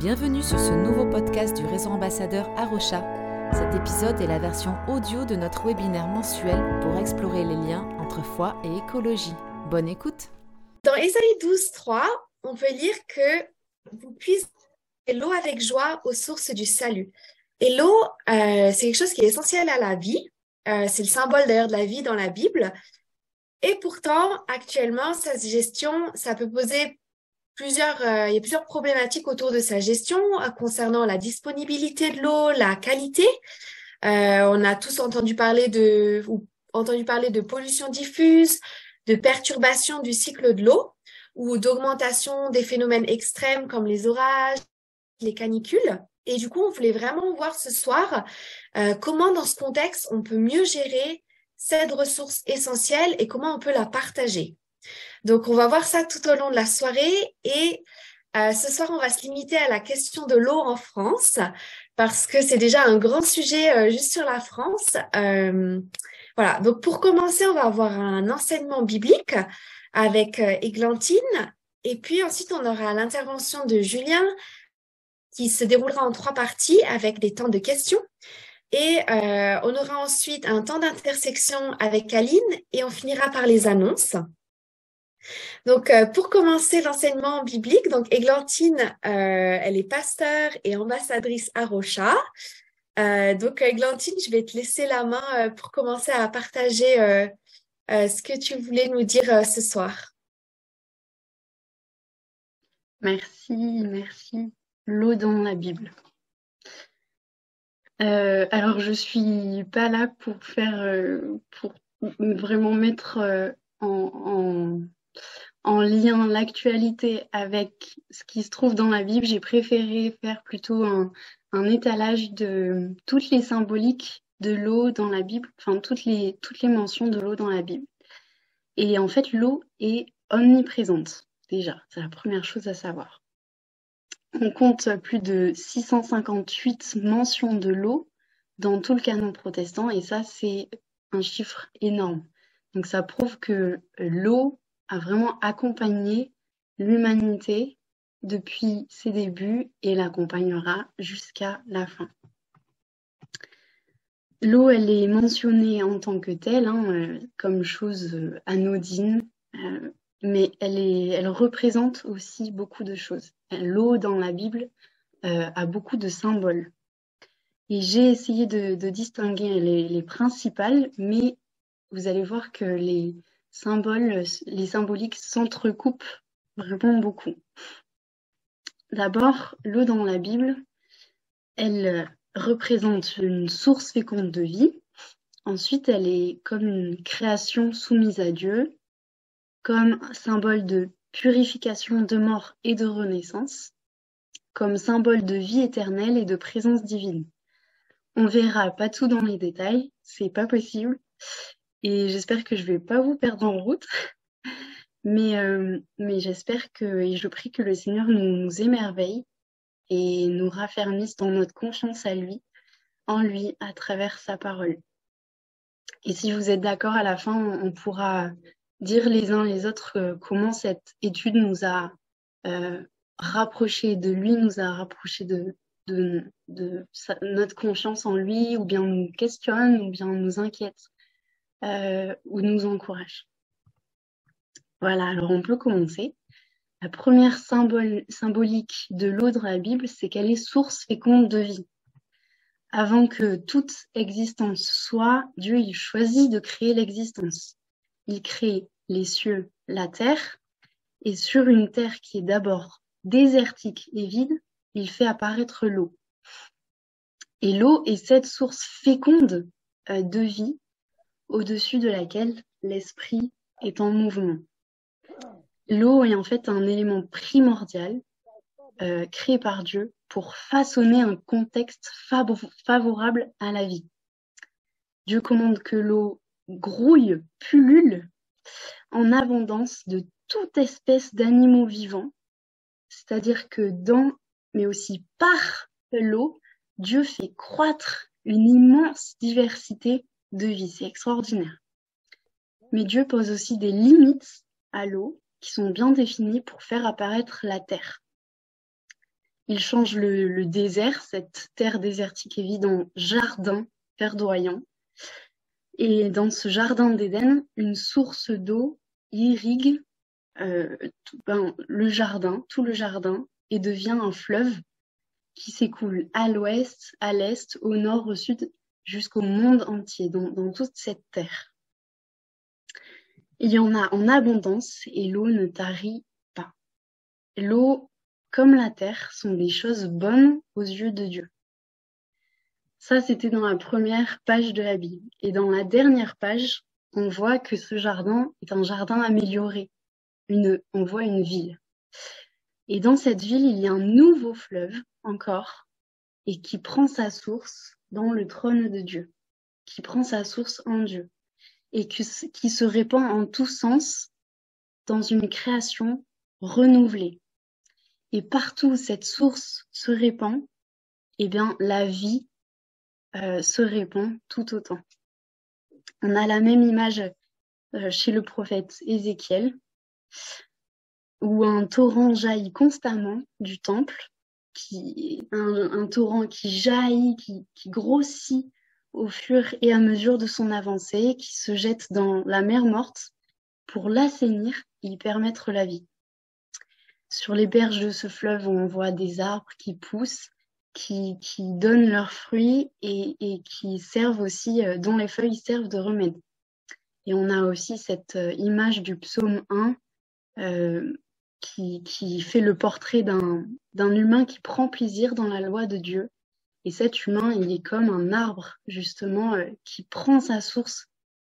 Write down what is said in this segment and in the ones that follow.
Bienvenue sur ce nouveau podcast du réseau ambassadeur Arocha. Cet épisode est la version audio de notre webinaire mensuel pour explorer les liens entre foi et écologie. Bonne écoute. Dans Ésaïe 12, 3, on peut lire que vous puissiez l'eau avec joie aux sources du salut. Et l'eau, euh, c'est quelque chose qui est essentiel à la vie. Euh, c'est le symbole d'ailleurs de la vie dans la Bible. Et pourtant, actuellement, sa gestion, ça peut poser plusieurs, euh, il y a plusieurs problématiques autour de sa gestion euh, concernant la disponibilité de l'eau, la qualité. Euh, on a tous entendu parler de, ou entendu parler de pollution diffuse, de perturbation du cycle de l'eau ou d'augmentation des phénomènes extrêmes comme les orages, les canicules. Et du coup, on voulait vraiment voir ce soir euh, comment dans ce contexte on peut mieux gérer cette ressource essentielle et comment on peut la partager. Donc, on va voir ça tout au long de la soirée et euh, ce soir, on va se limiter à la question de l'eau en France parce que c'est déjà un grand sujet euh, juste sur la France. Euh, voilà, donc pour commencer, on va avoir un enseignement biblique avec Églantine et puis ensuite, on aura l'intervention de Julien qui se déroulera en trois parties avec des temps de questions. Et on aura ensuite un temps d'intersection avec Aline et on finira par les annonces. Donc, euh, pour commencer l'enseignement biblique, donc Églantine, euh, elle est pasteur et ambassadrice à Rocha. Euh, donc, Églantine, je vais te laisser la main pour commencer à partager ce que tu voulais nous dire ce soir. Merci, merci. L'eau dans la Bible. alors, je suis pas là pour faire, pour vraiment mettre en lien l'actualité avec ce qui se trouve dans la Bible, j'ai préféré faire plutôt un, étalage de toutes les symboliques de l'eau dans la Bible, enfin toutes les, toutes les mentions de l'eau dans la Bible. Et en fait, l'eau est omniprésente, déjà, c'est la première chose à savoir. On compte plus de 658 mentions de l'eau dans tout le canon protestant, et ça, c'est un chiffre énorme. Donc ça prouve que l'eau a vraiment accompagné l'humanité depuis ses débuts et l'accompagnera jusqu'à la fin. L'eau, elle est mentionnée en tant que telle, hein, euh, comme chose euh, anodine, euh, mais elle, est, elle représente aussi beaucoup de choses. L'eau dans la Bible a beaucoup de symboles. Et j'ai essayé de, distinguer les, les, principales, mais vous allez voir que les, symboles, les symboliques s'entrecoupent vraiment beaucoup. D'abord, l'eau dans la Bible, elle représente une source féconde de vie. Ensuite, elle est comme une création soumise à Dieu, comme symbole de purification de mort et de renaissance, comme symbole de vie éternelle et de présence divine. On verra pas tout dans les détails, c'est pas possible, et j'espère que je vais pas vous perdre en route. Mais, euh, mais j'espère que, et je prie que le Seigneur nous, émerveille et nous raffermisse dans notre confiance à lui, en lui, à travers sa parole. Et si vous êtes d'accord, à la fin, on, pourra dire les uns les autres euh, comment cette étude nous a euh, rapprochés de lui, nous a rapprochés de, notre confiance en lui, ou bien nous questionne, ou bien nous inquiète euh, ou nous encourage. Voilà, alors on peut commencer. La première symbolique de l'eau dans la Bible, c'est qu'elle est source féconde de vie. Avant que toute existence soit, Dieu il choisit de créer l'existence. Il crée les cieux, la terre, et sur une terre qui est d'abord désertique et vide, il fait apparaître l'eau. Et l'eau est cette source féconde euh, de vie au-dessus de laquelle l'esprit est en mouvement. L'eau est en fait un élément primordial euh, créé par Dieu pour façonner un contexte favorable à la vie. Dieu commande que l'eau grouille, pullule en abondance de toute espèce d'animaux vivants, c'est-à-dire que dans, mais aussi par l'eau, Dieu fait croître une immense diversité de vie. C'est extraordinaire. Mais Dieu pose aussi des limites à l'eau qui sont bien définies pour faire apparaître la terre. il change le, désert, cette terre désertique et vide, en jardin verdoyant. Et dans ce jardin d'Éden, une source d'eau irrigue euh, ben, le jardin, tout le jardin, et devient un fleuve qui s'écoule à l'ouest, à l'est, au nord, au sud, jusqu'au monde entier, dans, toute cette terre. Il y en a en abondance et l'eau ne tarit pas. L'eau comme la terre, sont des choses bonnes aux yeux de Dieu. Ça, c'était dans la première page de la Bible. Et dans la dernière page, on voit que ce jardin est un jardin amélioré. On voit une ville. Et dans cette ville, il y a un nouveau fleuve encore, et qui prend sa source dans le trône de Dieu, qui prend sa source en Dieu, et qui se répand en tous sens dans une création renouvelée, et partout où cette source se répand, eh bien, la vie euh, se répand tout autant. On a la même image euh, chez le prophète Ézéchiel, où un torrent jaillit constamment du temple, un, torrent qui jaillit, qui, grossit au fur et à mesure de son avancée, qui se jette dans la mer morte pour l'assainir et y permettre la vie. Sur les berges de ce fleuve, on voit des arbres qui poussent, qui, donnent leurs fruits et, qui servent aussi, euh, dont les feuilles servent de remède. Et on a aussi cette euh, image du psaume 1 euh, qui, fait le portrait d'un humain qui prend plaisir dans la loi de Dieu. Et cet humain, il est comme un arbre, justement, euh, qui prend sa source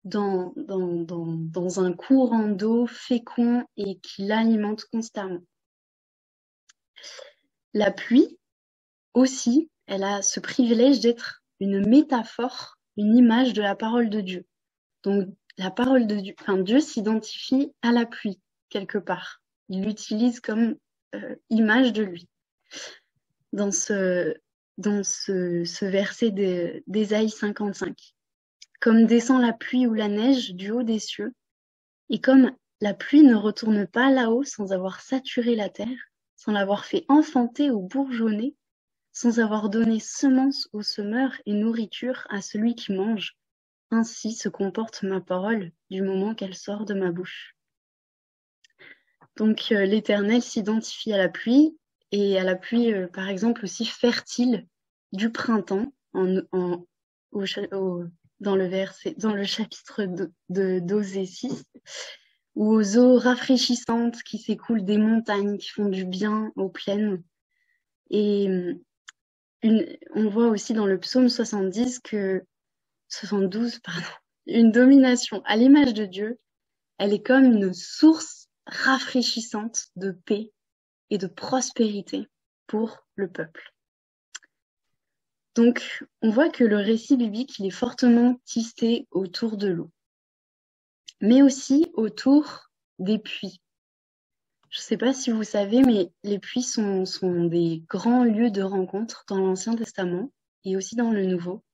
dans, dans, dans, dans un courant d'eau fécond et qui l'alimente constamment. La pluie aussi, elle a ce privilège d'être une métaphore, une image de la parole de Dieu. Donc la parole de Dieu, enfin Dieu s'identifie à la pluie quelque part. Il l'utilise comme euh, image de lui. Dans ce, dans ce, ce verset d'Ésaïe 55. Comme descend la pluie ou la neige du haut des cieux, et comme la pluie ne retourne pas là-haut sans avoir saturé la terre, sans l'avoir fait enfanter ou bourgeonner, sans avoir donné semence au semeur et nourriture à celui qui mange. Ainsi se comporte ma parole du moment qu'elle sort de ma bouche. Donc euh, l'Éternel s'identifie à la pluie et à la pluie, euh, par exemple, aussi fertile du printemps dans, le verset, dans le chapitre de, d'Osée 6 ou aux eaux rafraîchissantes qui s'écoulent des montagnes, qui font du bien aux plaines. Et une, on voit aussi dans le psaume 70 que 72, pardon, une domination à l'image de Dieu, elle est comme une source rafraîchissante de paix et de prospérité pour le peuple. Donc, on voit que le récit biblique, est fortement tissé autour de l'eau mais aussi autour des puits. Je ne sais pas si vous savez, mais les puits sont, sont des grands lieux de rencontre dans l'Ancien Testament et aussi dans le Nouveau.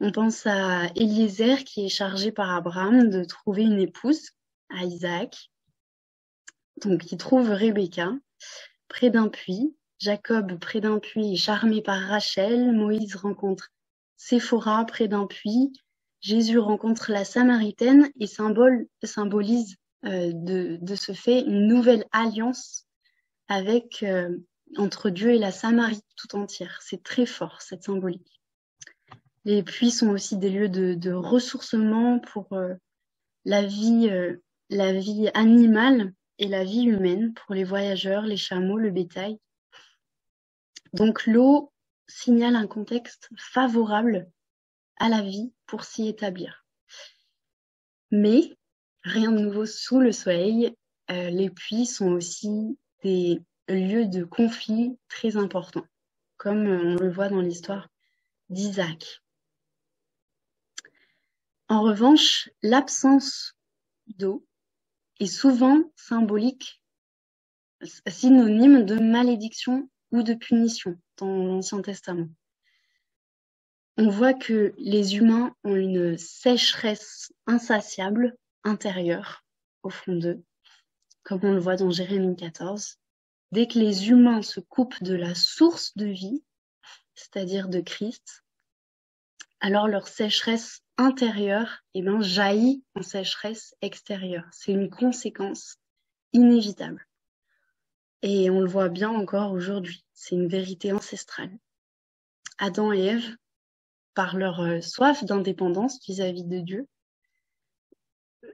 On pense à Eliezer qui est chargé par Abraham de trouver une épouse à Isaac. Donc il trouve Rebecca près d'un puits. Jacob près d'un puits charmé par Rachel. Moïse rencontre Séphora près d'un puits. Jésus rencontre la Samaritaine et symbolise euh, de, ce fait une nouvelle alliance euh, entre Dieu et la Samarie tout entière. C'est très fort cette symbolique. Les puits sont aussi des lieux de, de ressourcement pour euh, la vie, la vie animale et la vie humaine pour les voyageurs, les chameaux, le bétail. Donc l'eau signale un contexte favorable à la vie pour s'y établir. Mais rien de nouveau sous le soleil, euh, les puits sont aussi des lieux de conflit très importants, comme on le voit dans l'histoire d'Isaac. En revanche, l'absence d'eau est souvent symbolique, synonyme de malédiction ou de punition dans l'Ancien Testament on voit que les humains ont une sécheresse insatiable intérieure au fond d'eux, comme on le voit dans Jérémie 14. dès que les humains se coupent de la source de vie, c'est-à-dire de Christ, alors leur sécheresse intérieure eh ben, jaillit en sécheresse extérieure. C'est une conséquence inévitable. Et on le voit bien encore aujourd'hui. C'est une vérité ancestrale. Adam et Ève, par leur euh, soif d'indépendance vis-à-vis de Dieu,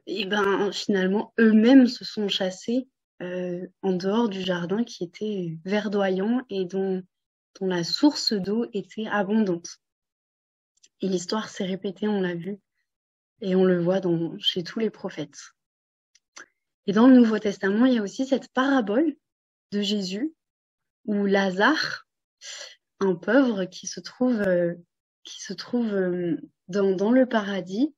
eh ben finalement eux-mêmes se sont chassés euh, en dehors du jardin qui était verdoyant et dont la source d'eau était abondante. Et l'histoire s'est répétée, on l'a vu, et on le voit chez tous les prophètes. Et dans le Nouveau Testament, il y a aussi cette parabole de Jésus où Lazare, un pauvre qui se trouve, euh, euh, dans, le paradis,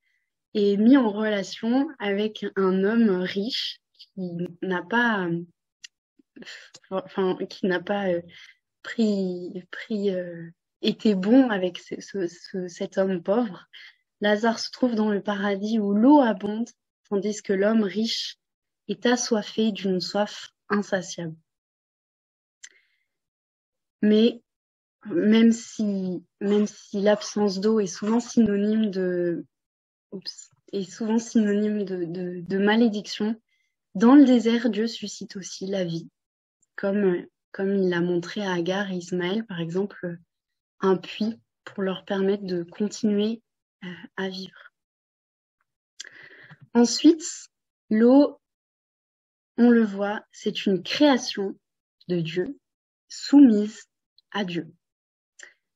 est mis en relation avec un homme riche qui n'a pas, enfin, qui n'a pas euh, pris, pris été bon avec ce, cet homme pauvre. Lazare se trouve dans le paradis où l'eau abonde, tandis que l'homme riche est assoiffé d'une soif insatiable. Mais même si, l'absence d'eau est souvent synonyme de, malédiction, dans le désert, Dieu suscite aussi la vie, comme, comme il l'a montré à Agar et Ismaël, par exemple, un puits pour leur permettre de continuer euh, à vivre. Ensuite, l'eau, on le voit, c'est une création de Dieu soumise à Dieu.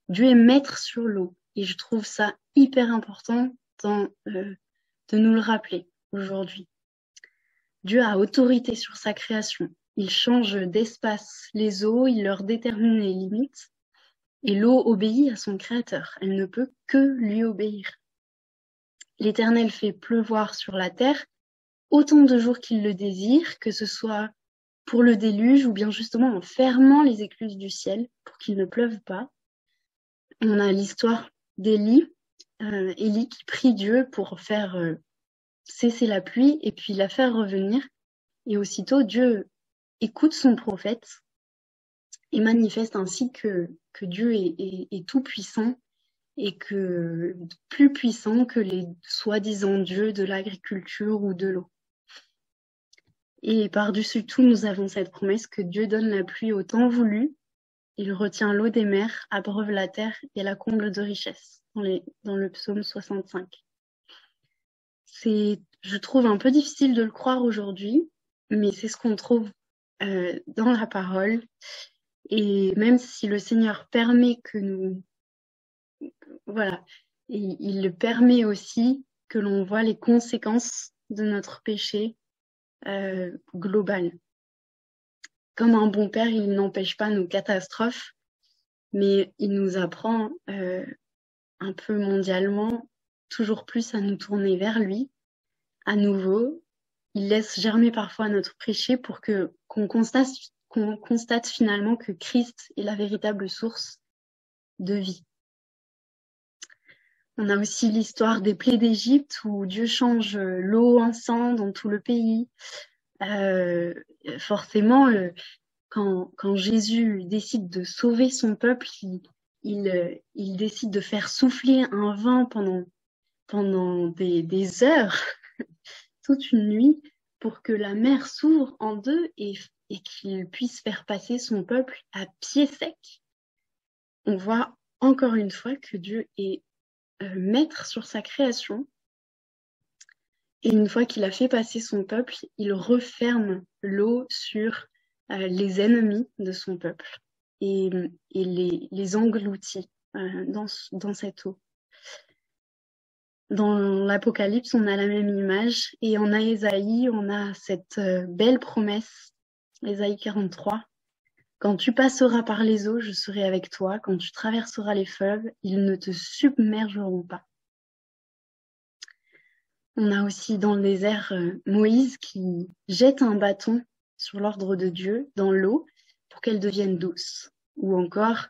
Dieu est maître sur l'eau et je trouve ça hyper important euh, de nous le rappeler aujourd'hui. Dieu a autorité sur sa création. Il change d'espace les eaux, il leur détermine les limites et l'eau obéit à son créateur. Elle ne peut que lui obéir. L'Éternel fait pleuvoir sur la terre autant de jours qu'il le désire, que ce soit pour le déluge ou bien justement en fermant les écluses du ciel pour qu'il ne pleuve pas. On a l'histoire d'Élie, euh, Élie qui prie Dieu pour faire euh, cesser la pluie et puis la faire revenir. Et aussitôt, Dieu écoute son prophète et manifeste ainsi que, que Dieu est, est, est tout puissant et que plus puissant que les soi-disant dieux de l'agriculture ou de l'eau. Et par-dessus tout, nous avons cette promesse que Dieu donne la pluie au temps voulu, il retient l'eau des mers, abreuve la terre et la comble de richesse, dans, les, dans le psaume 65. C'est, je trouve, un peu difficile de le croire aujourd'hui, mais c'est ce qu'on trouve euh, dans la parole. Et même si le Seigneur permet que nous, voilà, il, le permet aussi que l'on voit les conséquences de notre péché euh, global. Comme un bon père, il n'empêche pas nos catastrophes, mais il nous apprend euh, un peu mondialement toujours plus à nous tourner vers lui. À nouveau, il laisse germer parfois notre péché pour que qu'on constate qu'on constate finalement que Christ est la véritable source de vie. On a aussi l'histoire des plaies d'Égypte où Dieu change l'eau en sang dans tout le pays. Euh, forcément, quand, Jésus décide de sauver son peuple, il, il, décide de faire souffler un vent pendant, pendant des, des heures, toute une nuit, pour que la mer s'ouvre en deux et, et qu'il puisse faire passer son peuple à pied sec. On voit encore une fois que Dieu est euh, maître sur sa création. Et une fois qu'il a fait passer son peuple, il referme l'eau sur euh, les ennemis de son peuple et, les, engloutit euh, dans, cette eau. Dans l'Apocalypse, on a la même image et en Aïsaïe, on a cette belle promesse, Ésaïe 43, quand tu passeras par les eaux, je serai avec toi. Quand tu traverseras les fleuves, ils ne te submergeront pas. On a aussi dans le désert euh, Moïse qui jette un bâton sur l'ordre de Dieu dans l'eau pour qu'elle devienne douce. Ou encore,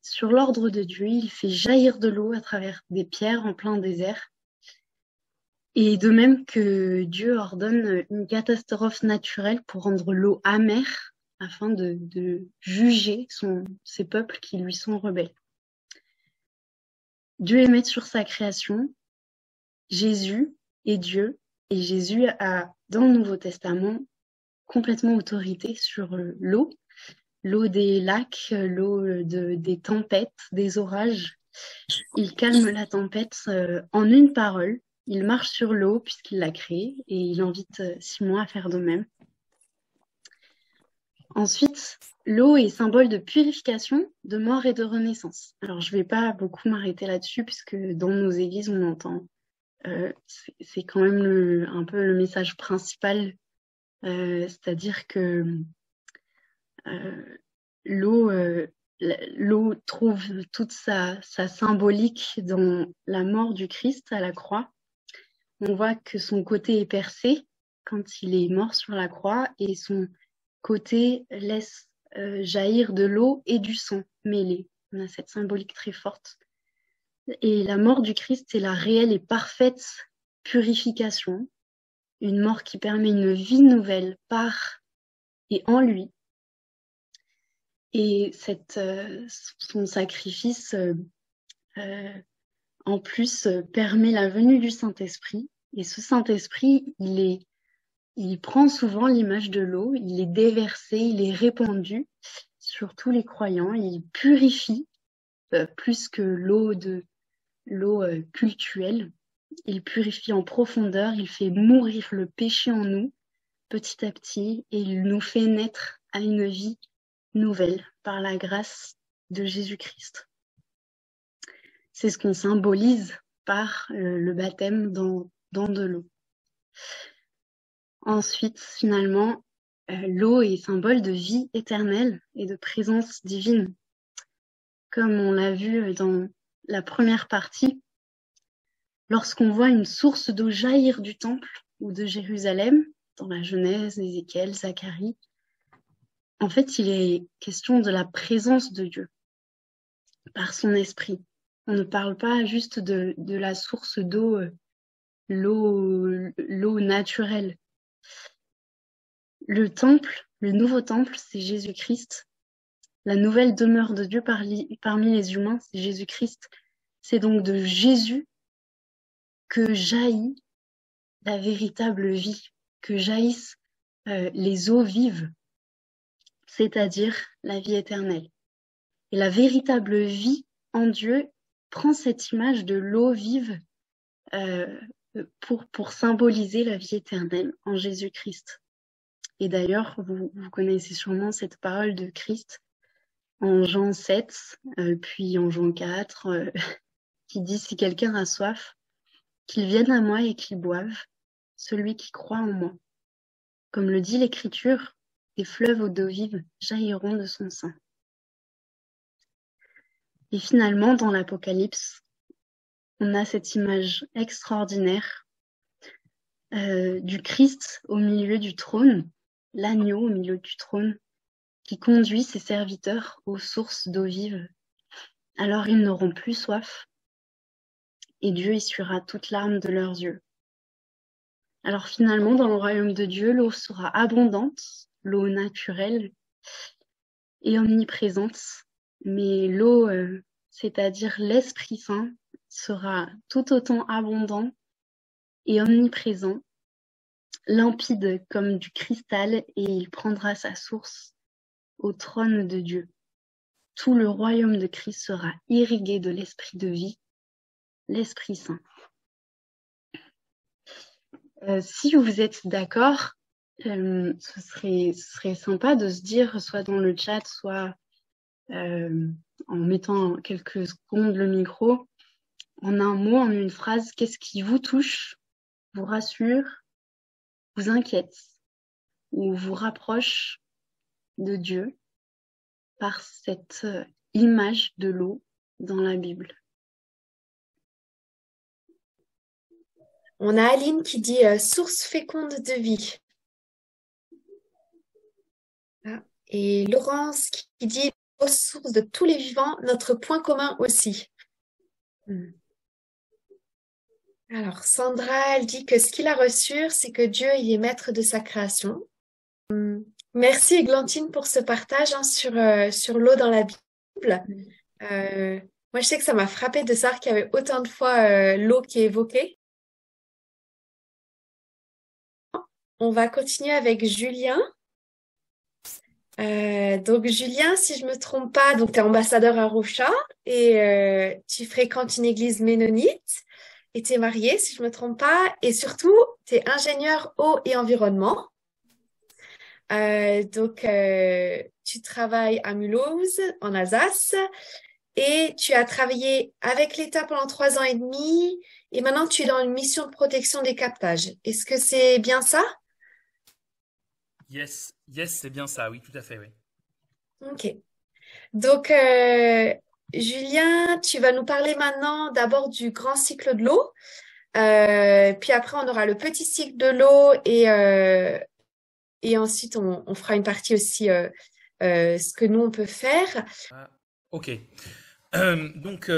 sur l'ordre de Dieu, il fait jaillir de l'eau à travers des pierres en plein désert. Et de même que Dieu ordonne une catastrophe naturelle pour rendre l'eau amère afin de, juger son, ses peuples qui lui sont rebelles. Dieu maître sur sa création. Jésus est Dieu et Jésus a, dans le Nouveau Testament, complètement autorité sur l'eau, l'eau des lacs, l'eau des tempêtes, des orages. Il calme la tempête euh, en une parole. Il marche sur l'eau puisqu'il l'a créée et il invite euh, Simon à faire de même. Ensuite, l'eau est symbole de purification, de mort et de renaissance. Alors, je ne vais pas beaucoup m'arrêter là-dessus, puisque dans nos églises, on entend. Euh, c'est quand même un peu le message principal, euh, c'est-à-dire que euh, l'eau, l'eau trouve toute sa, sa symbolique dans la mort du Christ à la croix. On voit que son côté est percé quand il est mort sur la croix et son côté laisse euh, jaillir de l'eau et du sang mêlés. On a cette symbolique très forte. Et la mort du Christ, c'est la réelle et parfaite purification, une mort qui permet une vie nouvelle par et en lui. Et euh, son sacrifice, euh, en plus, permet la venue du Saint-Esprit. Et ce Saint-Esprit, il est il prend souvent l'image de l'eau, il est déversé, il est répandu sur tous les croyants, il purifie euh, plus que l'eau de l'eau euh, cultuelle. Il purifie en profondeur, il fait mourir le péché en nous petit à petit et il nous fait naître à une vie nouvelle par la grâce de Jésus-Christ. C'est ce qu'on symbolise par euh, le baptême dans, de l'eau. Ensuite, finalement, euh, l'eau est symbole de vie éternelle et de présence divine. Comme on l'a vu dans la première partie, lorsqu'on voit une source d'eau jaillir du temple ou de Jérusalem, dans la Genèse, Ézéchiel, Zacharie, en fait, il est question de la présence de Dieu par son esprit. On ne parle pas juste de, de la source d'eau, euh, l'eau, l'eau naturelle, le temple, le nouveau temple, c'est Jésus-Christ. La nouvelle demeure de Dieu parmi les humains, c'est Jésus-Christ. C'est donc de Jésus que jaillit la véritable vie, que jaillissent euh, les eaux vives, c'est-à-dire la vie éternelle. Et la véritable vie en Dieu prend cette image de l'eau vive euh, pour, symboliser la vie éternelle en Jésus-Christ. Et d'ailleurs, vous, connaissez sûrement cette parole de Christ en Jean 7, euh, puis en Jean 4, euh, qui dit si quelqu'un a soif, qu'il vienne à moi et qu'il boive, celui qui croit en moi. Comme le dit l'Écriture, des fleuves aux d'eau vive jailliront de son sein. Et finalement, dans l'Apocalypse, on a cette image extraordinaire euh, du Christ au milieu du trône, l'agneau au milieu du trône, qui conduit ses serviteurs aux sources d'eau vive. Alors ils n'auront plus soif, et Dieu essuiera toute larme de leurs yeux. Alors finalement, dans le royaume de Dieu, l'eau sera abondante, l'eau naturelle et omniprésente, mais l'eau, euh, c'est-à-dire l'Esprit Saint, sera tout autant abondant et omniprésent, limpide comme du cristal, et il prendra sa source au trône de Dieu. Tout le royaume de Christ sera irrigué de l'Esprit de vie, l'Esprit Saint. Euh, si vous êtes d'accord, euh, ce, serait, ce serait sympa de se dire, soit dans le chat, soit en mettant quelques secondes le micro, en un mot, en une phrase, qu'est-ce qui vous touche, vous rassure, vous inquiète ou vous rapproche de Dieu par cette euh, image de l'eau dans la Bible? On a Aline qui dit euh, source féconde de vie. Ah, et Laurence qui dit source de tous les vivants, notre point commun aussi. Hmm. Alors, Sandra, elle dit que ce qu'il a reçu, c'est que Dieu il est maître de sa création. Hum, Merci Églantine pour ce partage hein, sur, euh, sur l'eau dans la Bible. Euh, moi, je sais que ça m'a frappé de savoir qu'il y avait autant de fois euh, l'eau qui est évoquée. On va continuer avec Julien. Donc Julien, si je me trompe pas, donc tu es ambassadeur à Rocha et tu fréquentes une église ménonite et tu es marié, si je me trompe pas, et surtout, tu es ingénieur eau et environnement. Euh, donc, euh, tu travailles à Mulhouse, en Alsace, et tu as travaillé avec l'État pendant trois ans et demi, et maintenant tu es dans une mission de protection des captages. Est-ce que c'est bien ça? Yes, yes, c'est bien ça, oui, tout à fait, oui. Ok. Donc, euh, Julien, tu vas nous parler maintenant d'abord du grand cycle de l'eau. puis après, on aura le petit cycle de l'eau et et ensuite, on, fera une partie aussi euh, euh, ce que nous, on peut faire. Ah, ok. Euh, donc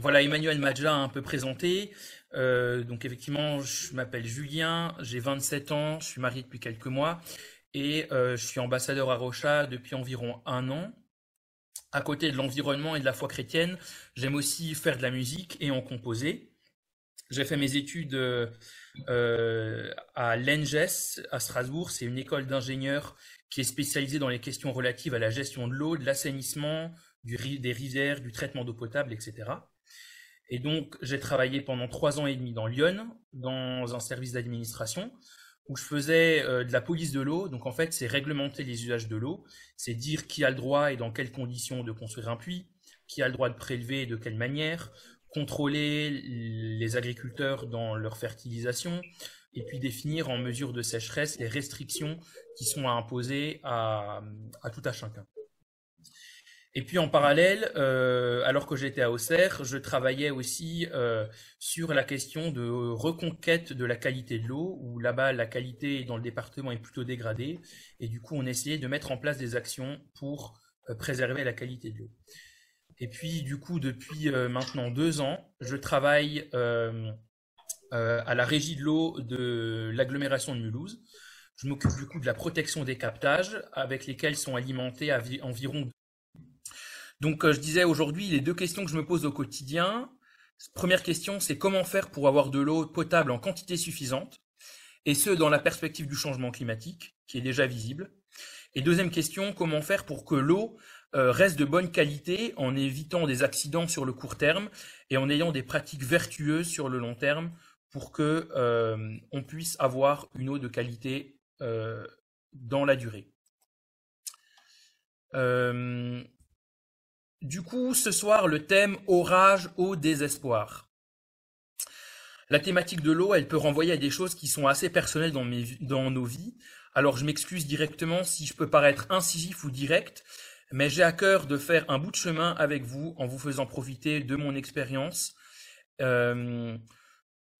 voilà, Emmanuel m'a déjà un peu présenté. Donc effectivement, je m'appelle Julien, j'ai 27 ans, je suis marié depuis quelques mois et je suis ambassadeur à Rocha depuis environ un an. À côté de l'environnement et de la foi chrétienne, j'aime aussi faire de la musique et en composer. J'ai fait mes études euh, à l'ENGES à Strasbourg. C'est une école d'ingénieurs qui est spécialisée dans les questions relatives à la gestion de l'eau, de l'assainissement, des rivières, du traitement d'eau potable, etc. Et donc, j'ai travaillé pendant trois ans et demi dans Lyon, dans un service d'administration, où je faisais euh, de la police de l'eau. Donc, en fait, c'est réglementer les usages de l'eau, c'est dire qui a le droit et dans quelles conditions de construire un puits, qui a le droit de prélever et de quelle manière, contrôler les agriculteurs dans leur fertilisation et puis définir en mesure de sécheresse les restrictions qui sont à imposer à, tout à chacun. Et puis en parallèle, euh, alors que j'étais à Auxerre, je travaillais aussi euh, sur la question de reconquête de la qualité de l'eau, où là-bas la qualité dans le département est plutôt dégradée, et du coup on essayait de mettre en place des actions pour euh, préserver la qualité de l'eau. Et puis, du coup, depuis maintenant deux ans, je travaille à la régie de l'eau de l'agglomération de Mulhouse. Je m'occupe du coup de la protection des captages avec lesquels sont alimentés environ. Donc, je disais aujourd'hui, les deux questions que je me pose au quotidien. Première question, c'est comment faire pour avoir de l'eau potable en quantité suffisante, et ce, dans la perspective du changement climatique, qui est déjà visible. Et deuxième question, comment faire pour que l'eau euh, reste de bonne qualité en évitant des accidents sur le court terme et en ayant des pratiques vertueuses sur le long terme pour que euh, on puisse avoir une eau de qualité euh, dans la durée. Du coup, ce soir, le thème orage au désespoir. La thématique de l'eau, elle peut renvoyer à des choses qui sont assez personnelles dans, nos vies. Alors je m'excuse directement si je peux paraître incisif ou direct, mais j'ai à cœur de faire un bout de chemin avec vous en vous faisant profiter de mon expérience. Euh,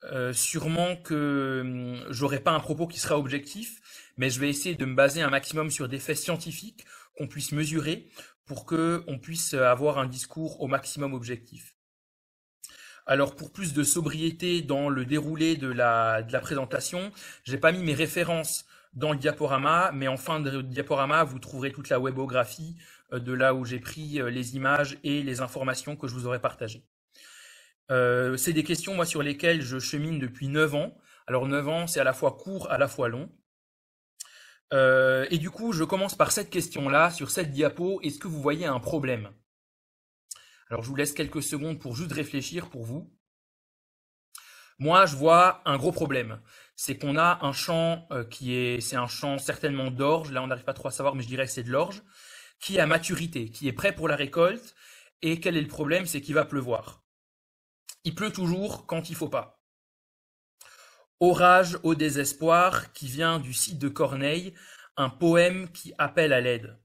euh, sûrement que hum, j'aurai pas un propos qui sera objectif, mais je vais essayer de me baser un maximum sur des faits scientifiques qu'on puisse mesurer pour que on puisse avoir un discours au maximum objectif. Alors pour plus de sobriété dans le déroulé de la, de la présentation, j'ai pas mis mes références dans le diaporama, mais en fin de diaporama, vous trouverez toute la webographie euh, de là où j'ai pris euh, les images et les informations que je vous aurais partagées. Euh, c'est des questions, moi, sur lesquelles je chemine depuis 9 ans. Alors 9 ans, c'est à la fois court, à la fois long. Et du coup, je commence par cette question-là, sur cette diapo, est-ce que vous voyez un problème? Alors je vous laisse quelques secondes pour juste réfléchir pour vous. Moi, je vois un gros problème. C'est qu'on a un champ qui est, c'est un champ certainement d'orge. Là, on n'arrive pas trop à savoir, mais je dirais que c'est de l'orge qui est à maturité, qui est prêt pour la récolte. Et quel est le problème? C'est qu'il va pleuvoir. Il pleut toujours quand il faut pas. Orage au désespoir qui vient du site de Corneille, un poème qui appelle à l'aide.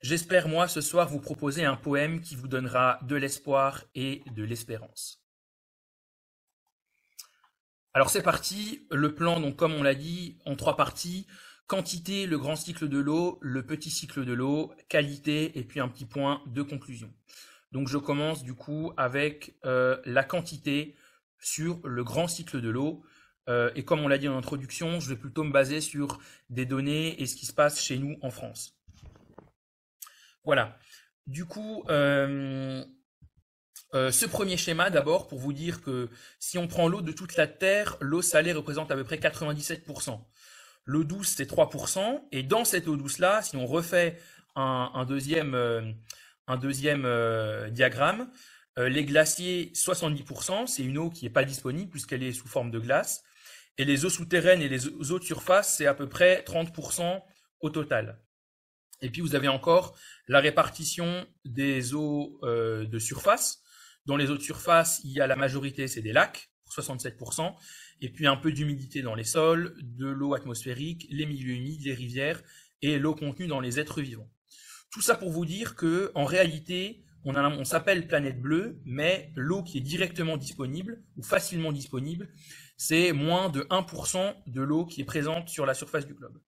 J'espère, moi, ce soir, vous proposer un poème qui vous donnera de l'espoir et de l'espérance. Alors c'est parti, le plan, donc comme on l'a dit, en trois parties. Quantité, le grand cycle de l'eau, le petit cycle de l'eau, qualité et puis un petit point de conclusion. Donc je commence du coup avec euh, la quantité sur le grand cycle de l'eau. Et comme on l'a dit en introduction, je vais plutôt me baser sur des données et ce qui se passe chez nous en France. Voilà. Du coup, ce premier schéma, d'abord, pour vous dire que si on prend l'eau de toute la Terre, l'eau salée représente à peu près 97%. L'eau douce, c'est 3%. Et dans cette eau douce-là, si on refait un, deuxième, un deuxième diagramme, les glaciers, 70%, c'est une eau qui n'est pas disponible puisqu'elle est sous forme de glace. Et les eaux souterraines et les eaux de surface, c'est à peu près 30% au total. Et puis vous avez encore la répartition des eaux de surface. Dans les eaux de surface, il y a la majorité, c'est des lacs, pour 67%, et puis un peu d'humidité dans les sols, de l'eau atmosphérique, les milieux humides, les rivières, et l'eau contenue dans les êtres vivants. Tout ça pour vous dire que, en réalité, on s'appelle planète bleue, mais l'eau qui est directement disponible ou facilement disponible, c'est moins de 1% de l'eau qui est présente sur la surface du globe.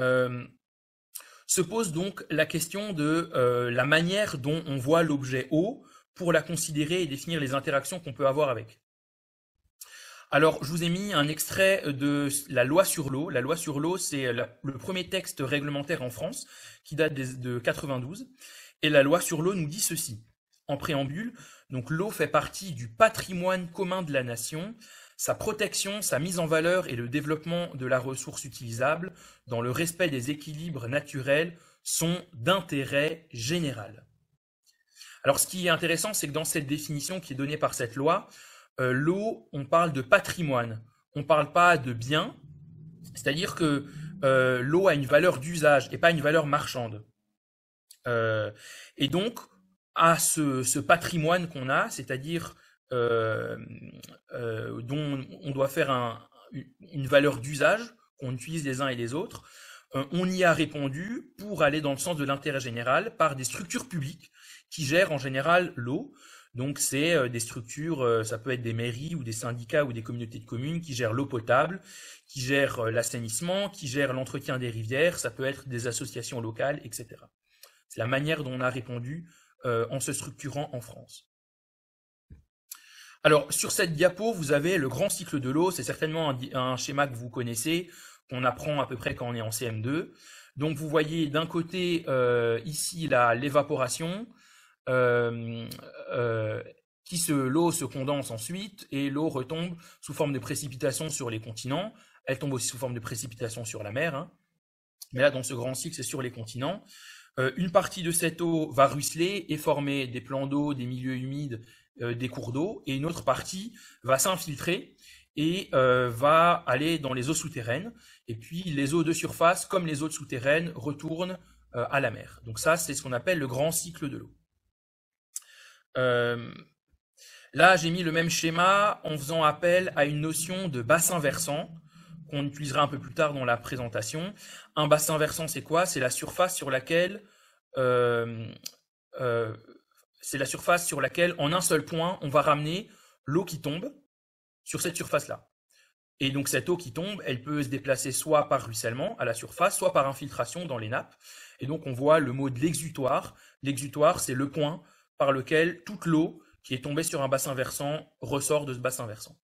Euh, se pose donc la question de euh, la manière dont on voit l'objet eau pour la considérer et définir les interactions qu'on peut avoir avec. Alors, je vous ai mis un extrait de la loi sur l'eau. La loi sur l'eau, c'est le premier texte réglementaire en France qui date de 92. Et la loi sur l'eau nous dit ceci. En préambule, donc l'eau fait partie du patrimoine commun de la nation. Sa protection, sa mise en valeur et le développement de la ressource utilisable dans le respect des équilibres naturels sont d'intérêt général. Alors ce qui est intéressant, c'est que dans cette définition qui est donnée par cette loi, euh, l'eau, on parle de patrimoine, on ne parle pas de bien, c'est-à-dire que euh, l'eau a une valeur d'usage et pas une valeur marchande. Euh, et donc, à ce, patrimoine qu'on a, c'est-à-dire dont on doit faire une valeur d'usage qu'on utilise les uns et les autres, on y a répondu pour aller dans le sens de l'intérêt général par des structures publiques qui gèrent en général l'eau. Donc c'est euh, des structures, euh, ça peut être des mairies ou des syndicats ou des communautés de communes qui gèrent l'eau potable, qui gèrent euh, l'assainissement, qui gèrent l'entretien des rivières, ça peut être des associations locales, etc. C'est la manière dont on a répondu en se structurant en France. Alors sur cette diapo, vous avez le grand cycle de l'eau, c'est certainement un, schéma que vous connaissez, qu'on apprend à peu près quand on est en CM2. Donc vous voyez d'un côté ici l'évaporation, euh, euh, qui se, l'eau se condense ensuite et l'eau retombe sous forme de précipitation sur les continents. Elle tombe aussi sous forme de précipitation sur la mer. Hein. Mais là, dans ce grand cycle, c'est sur les continents. Euh, une partie de cette eau va ruisseler et former des plans d'eau, des milieux humides, des cours d'eau, et une autre partie va s'infiltrer et va aller dans les eaux souterraines. Et puis les eaux de surface, comme les eaux souterraines, retournent à la mer. Donc ça, c'est ce qu'on appelle le grand cycle de l'eau. Euh, là, j'ai mis le même schéma en faisant appel à une notion de bassin versant qu'on utilisera un peu plus tard dans la présentation. Un bassin versant, c'est quoi? C'est la surface sur laquelle euh, euh, c'est la surface sur laquelle, en un seul point, on va ramener l'eau qui tombe sur cette surface-là. Et donc cette eau qui tombe, elle peut se déplacer soit par ruissellement à la surface, soit par infiltration dans les nappes. Et donc on voit le mot de l'exutoire. L'exutoire, c'est le point par lequel toute l'eau qui est tombée sur un bassin versant ressort de ce bassin versant.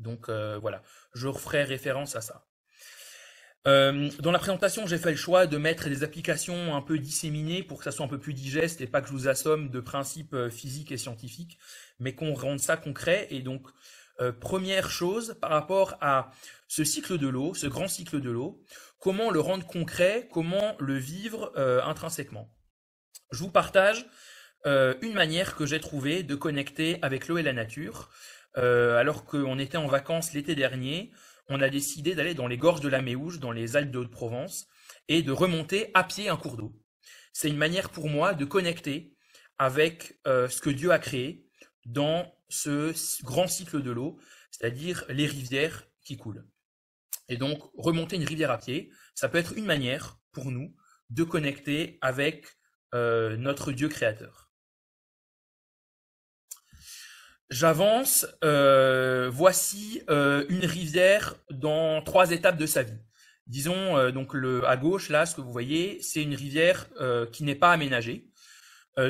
Donc euh, voilà, je referai référence à ça. Euh, dans la présentation, j'ai fait le choix de mettre des applications un peu disséminées pour que ça soit un peu plus digeste et pas que je vous assomme de principes euh, physiques et scientifiques, mais qu'on rende ça concret. Et donc, première chose par rapport à ce cycle de l'eau, ce grand cycle de l'eau, comment le rendre concret, comment le vivre intrinsèquement. Je vous partage une manière que j'ai trouvé de connecter avec l'eau et la nature. Euh, alors qu'on était en vacances l'été dernier, on a décidé d'aller dans les gorges de la Méouge, dans les Alpes de Haute-Provence, et de remonter à pied un cours d'eau. C'est une manière pour moi de connecter avec euh, ce que Dieu a créé dans ce grand cycle de l'eau, c'est-à-dire les rivières qui coulent. Et donc, remonter une rivière à pied, ça peut être une manière pour nous de connecter avec notre Dieu créateur. J'avance. Euh, voici euh, une rivière dans trois étapes de sa vie. Disons euh, donc le à gauche là, ce que vous voyez, c'est une rivière qui n'est pas aménagée.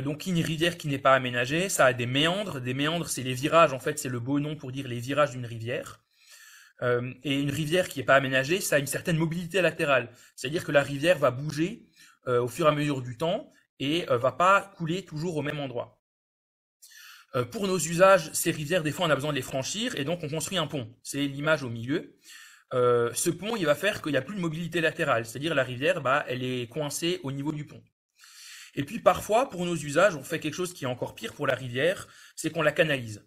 Donc une rivière qui n'est pas aménagée, ça a des méandres. Des méandres, c'est les virages, en fait, c'est le beau nom pour dire les virages d'une rivière. Et une rivière qui n'est pas aménagée, ça a une certaine mobilité latérale. C'est-à-dire que la rivière va bouger au fur et à mesure du temps et va pas couler toujours au même endroit. Pour nos usages, ces rivières, des fois, on a besoin de les franchir et donc on construit un pont. C'est l'image au milieu. ce pont, il va faire qu'il n'y a plus de mobilité latérale, c'est-à-dire la rivière, bah, elle est coincée au niveau du pont. Et puis parfois, pour nos usages, on fait quelque chose qui est encore pire pour la rivière, c'est qu'on la canalise.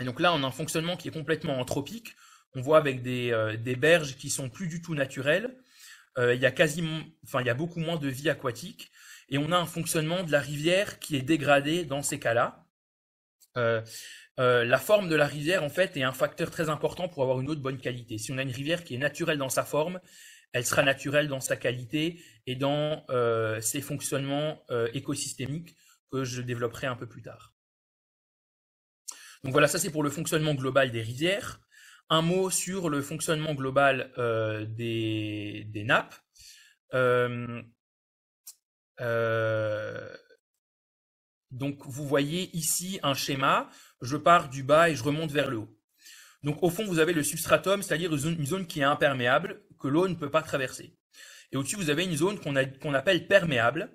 Et donc là, on a un fonctionnement qui est complètement anthropique. On voit avec des, euh, berges qui sont plus du tout naturelles. Euh, il y a quasiment, enfin, il y a beaucoup moins de vie aquatique. Et on a un fonctionnement de la rivière qui est dégradé dans ces cas-là. Euh, la forme de la rivière, en fait, est un facteur très important pour avoir une eau de bonne qualité. Si on a une rivière qui est naturelle dans sa forme, elle sera naturelle dans sa qualité et dans euh, ses fonctionnements euh, écosystémiques que je développerai un peu plus tard. Donc voilà, ça c'est pour le fonctionnement global des rivières. Un mot sur le fonctionnement global euh, des, nappes. Donc vous voyez ici un schéma, je pars du bas et je remonte vers le haut. Donc au fond, vous avez le substratum, c'est-à-dire une zone qui est imperméable, que l'eau ne peut pas traverser. Et au-dessus, vous avez une zone qu'on appelle perméable,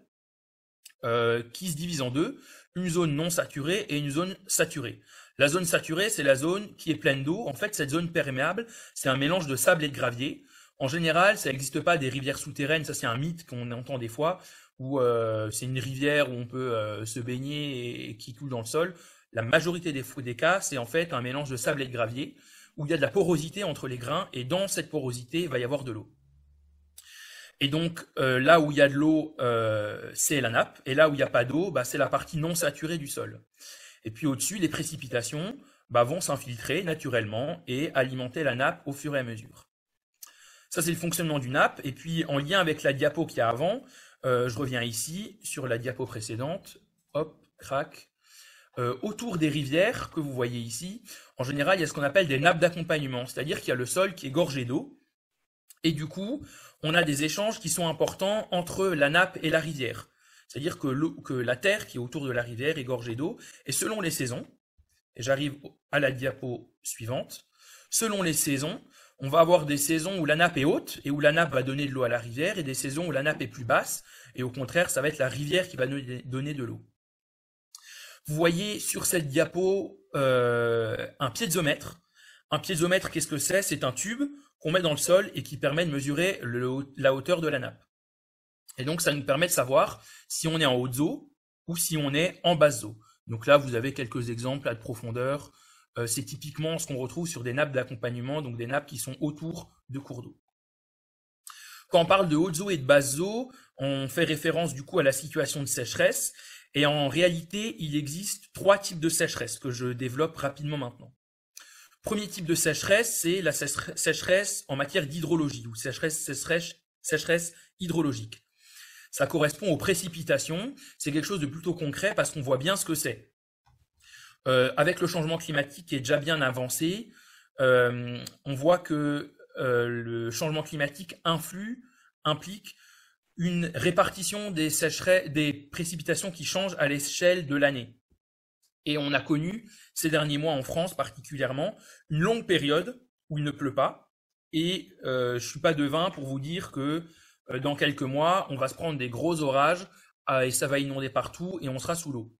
euh, qui se divise en deux, une zone non saturée et une zone saturée. La zone saturée, c'est la zone qui est pleine d'eau. En fait, cette zone perméable, c'est un mélange de sable et de gravier. En général, ça n'existe pas des rivières souterraines, ça c'est un mythe qu'on entend des fois, où euh, c'est une rivière où on peut euh, se baigner et, qui coule dans le sol. La majorité des, des cas, c'est en fait un mélange de sable et de gravier où il y a de la porosité entre les grains, et dans cette porosité, il va y avoir de l'eau. Et donc, euh, là où il y a de l'eau, c'est la nappe, et là où il n'y a pas d'eau, bah, c'est la partie non saturée du sol. Et puis au-dessus, les précipitations bah, vont s'infiltrer naturellement et alimenter la nappe au fur et à mesure. Ça, c'est le fonctionnement du nappe. Et puis, en lien avec la diapo qu'il y a avant, euh, je reviens ici sur la diapo précédente. Hop, crac. autour des rivières que vous voyez ici, en général, il y a ce qu'on appelle des nappes d'accompagnement, c'est-à-dire qu'il y a le sol qui est gorgé d'eau, et du coup, on a des échanges qui sont importants entre la nappe et la rivière. C'est-à-dire que, que, la terre qui est autour de la rivière est gorgée d'eau, et selon les saisons, et j'arrive à la diapo suivante, selon les saisons, on va avoir des saisons où la nappe est haute et où la nappe va donner de l'eau à la rivière, et des saisons où la nappe est plus basse, et au contraire, ça va être la rivière qui va donner de l'eau. Vous voyez sur cette diapo euh, un piézomètre. Un piézomètre, qu'est-ce que c'est? C'est un tube qu'on met dans le sol et qui permet de mesurer la hauteur de la nappe. Et donc, ça nous permet de savoir si on est en haute eau ou si on est en basse eau. Donc là, vous avez quelques exemples à de profondeur. Euh, c'est typiquement ce qu'on retrouve sur des nappes d'accompagnement, donc des nappes qui sont autour de cours d'eau. Quand on parle de haute eau et de basse eau, on fait référence du coup à la situation de sécheresse. Et en réalité, il existe trois types de sécheresse que je développe rapidement maintenant. Premier type de sécheresse, c'est la sécheresse en matière d'hydrologie ou sécheresse, sécheresse, sécheresse hydrologique. Ça correspond aux précipitations. C'est quelque chose de plutôt concret parce qu'on voit bien ce que c'est. Euh, avec le changement climatique qui est déjà bien avancé, euh, on voit que euh, le changement climatique influe, implique une répartition des, des précipitations qui changent à l'échelle de l'année. Et on a connu ces derniers mois en France particulièrement une longue période où il ne pleut pas. Et euh, je suis pas devin pour vous dire que euh, dans quelques mois, on va se prendre des gros orages et ça va inonder partout et on sera sous l'eau.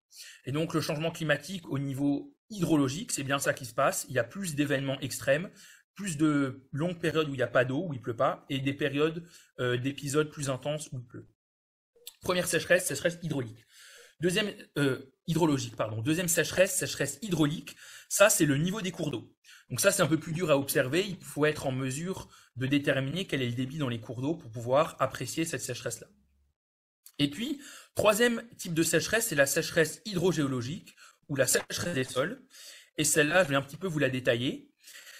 Et donc le changement climatique au niveau hydrologique, c'est bien ça qui se passe. Il y a plus d'événements extrêmes, plus de longues périodes où il n'y a pas d'eau, où il pleut pas, et des périodes euh, d'épisodes plus intenses où il pleut. Première sécheresse, sécheresse hydraulique. Deuxième euh, hydrologique, pardon. Deuxième sécheresse, sécheresse hydraulique. Ça, c'est le niveau des cours d'eau. Donc ça, c'est un peu plus dur à observer. Il faut être en mesure de déterminer quel est le débit dans les cours d'eau pour pouvoir apprécier cette sécheresse-là. Et puis, troisième type de sécheresse, c'est la sécheresse hydrogéologique ou la sécheresse des sols. Et celle-là, je vais un petit peu vous la détailler.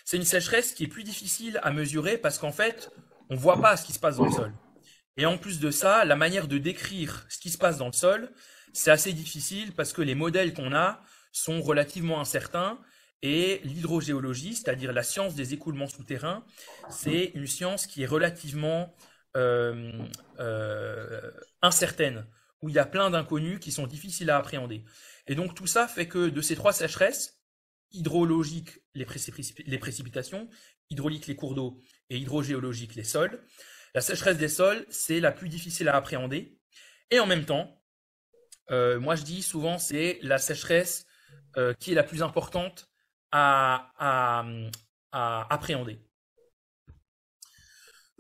C'est une sécheresse qui est plus difficile à mesurer parce qu'en fait, on ne voit pas ce qui se passe dans le sol. Et en plus de ça, la manière de décrire ce qui se passe dans le sol, c'est assez difficile parce que les modèles qu'on a sont relativement incertains et l'hydrogéologie, c'est-à-dire la science des écoulements souterrains, c'est une science qui est relativement euh, euh, incertaine où il y a plein d'inconnus qui sont difficiles à appréhender. Et donc tout ça fait que de ces trois sécheresses, hydrologiques, les, précipitations, hydrauliques, les cours d'eau, et hydrogéologiques, les sols, la sécheresse des sols, c'est la plus difficile à appréhender. Et en même temps, euh, moi je dis souvent, c'est la sécheresse qui est la plus importante à, appréhender.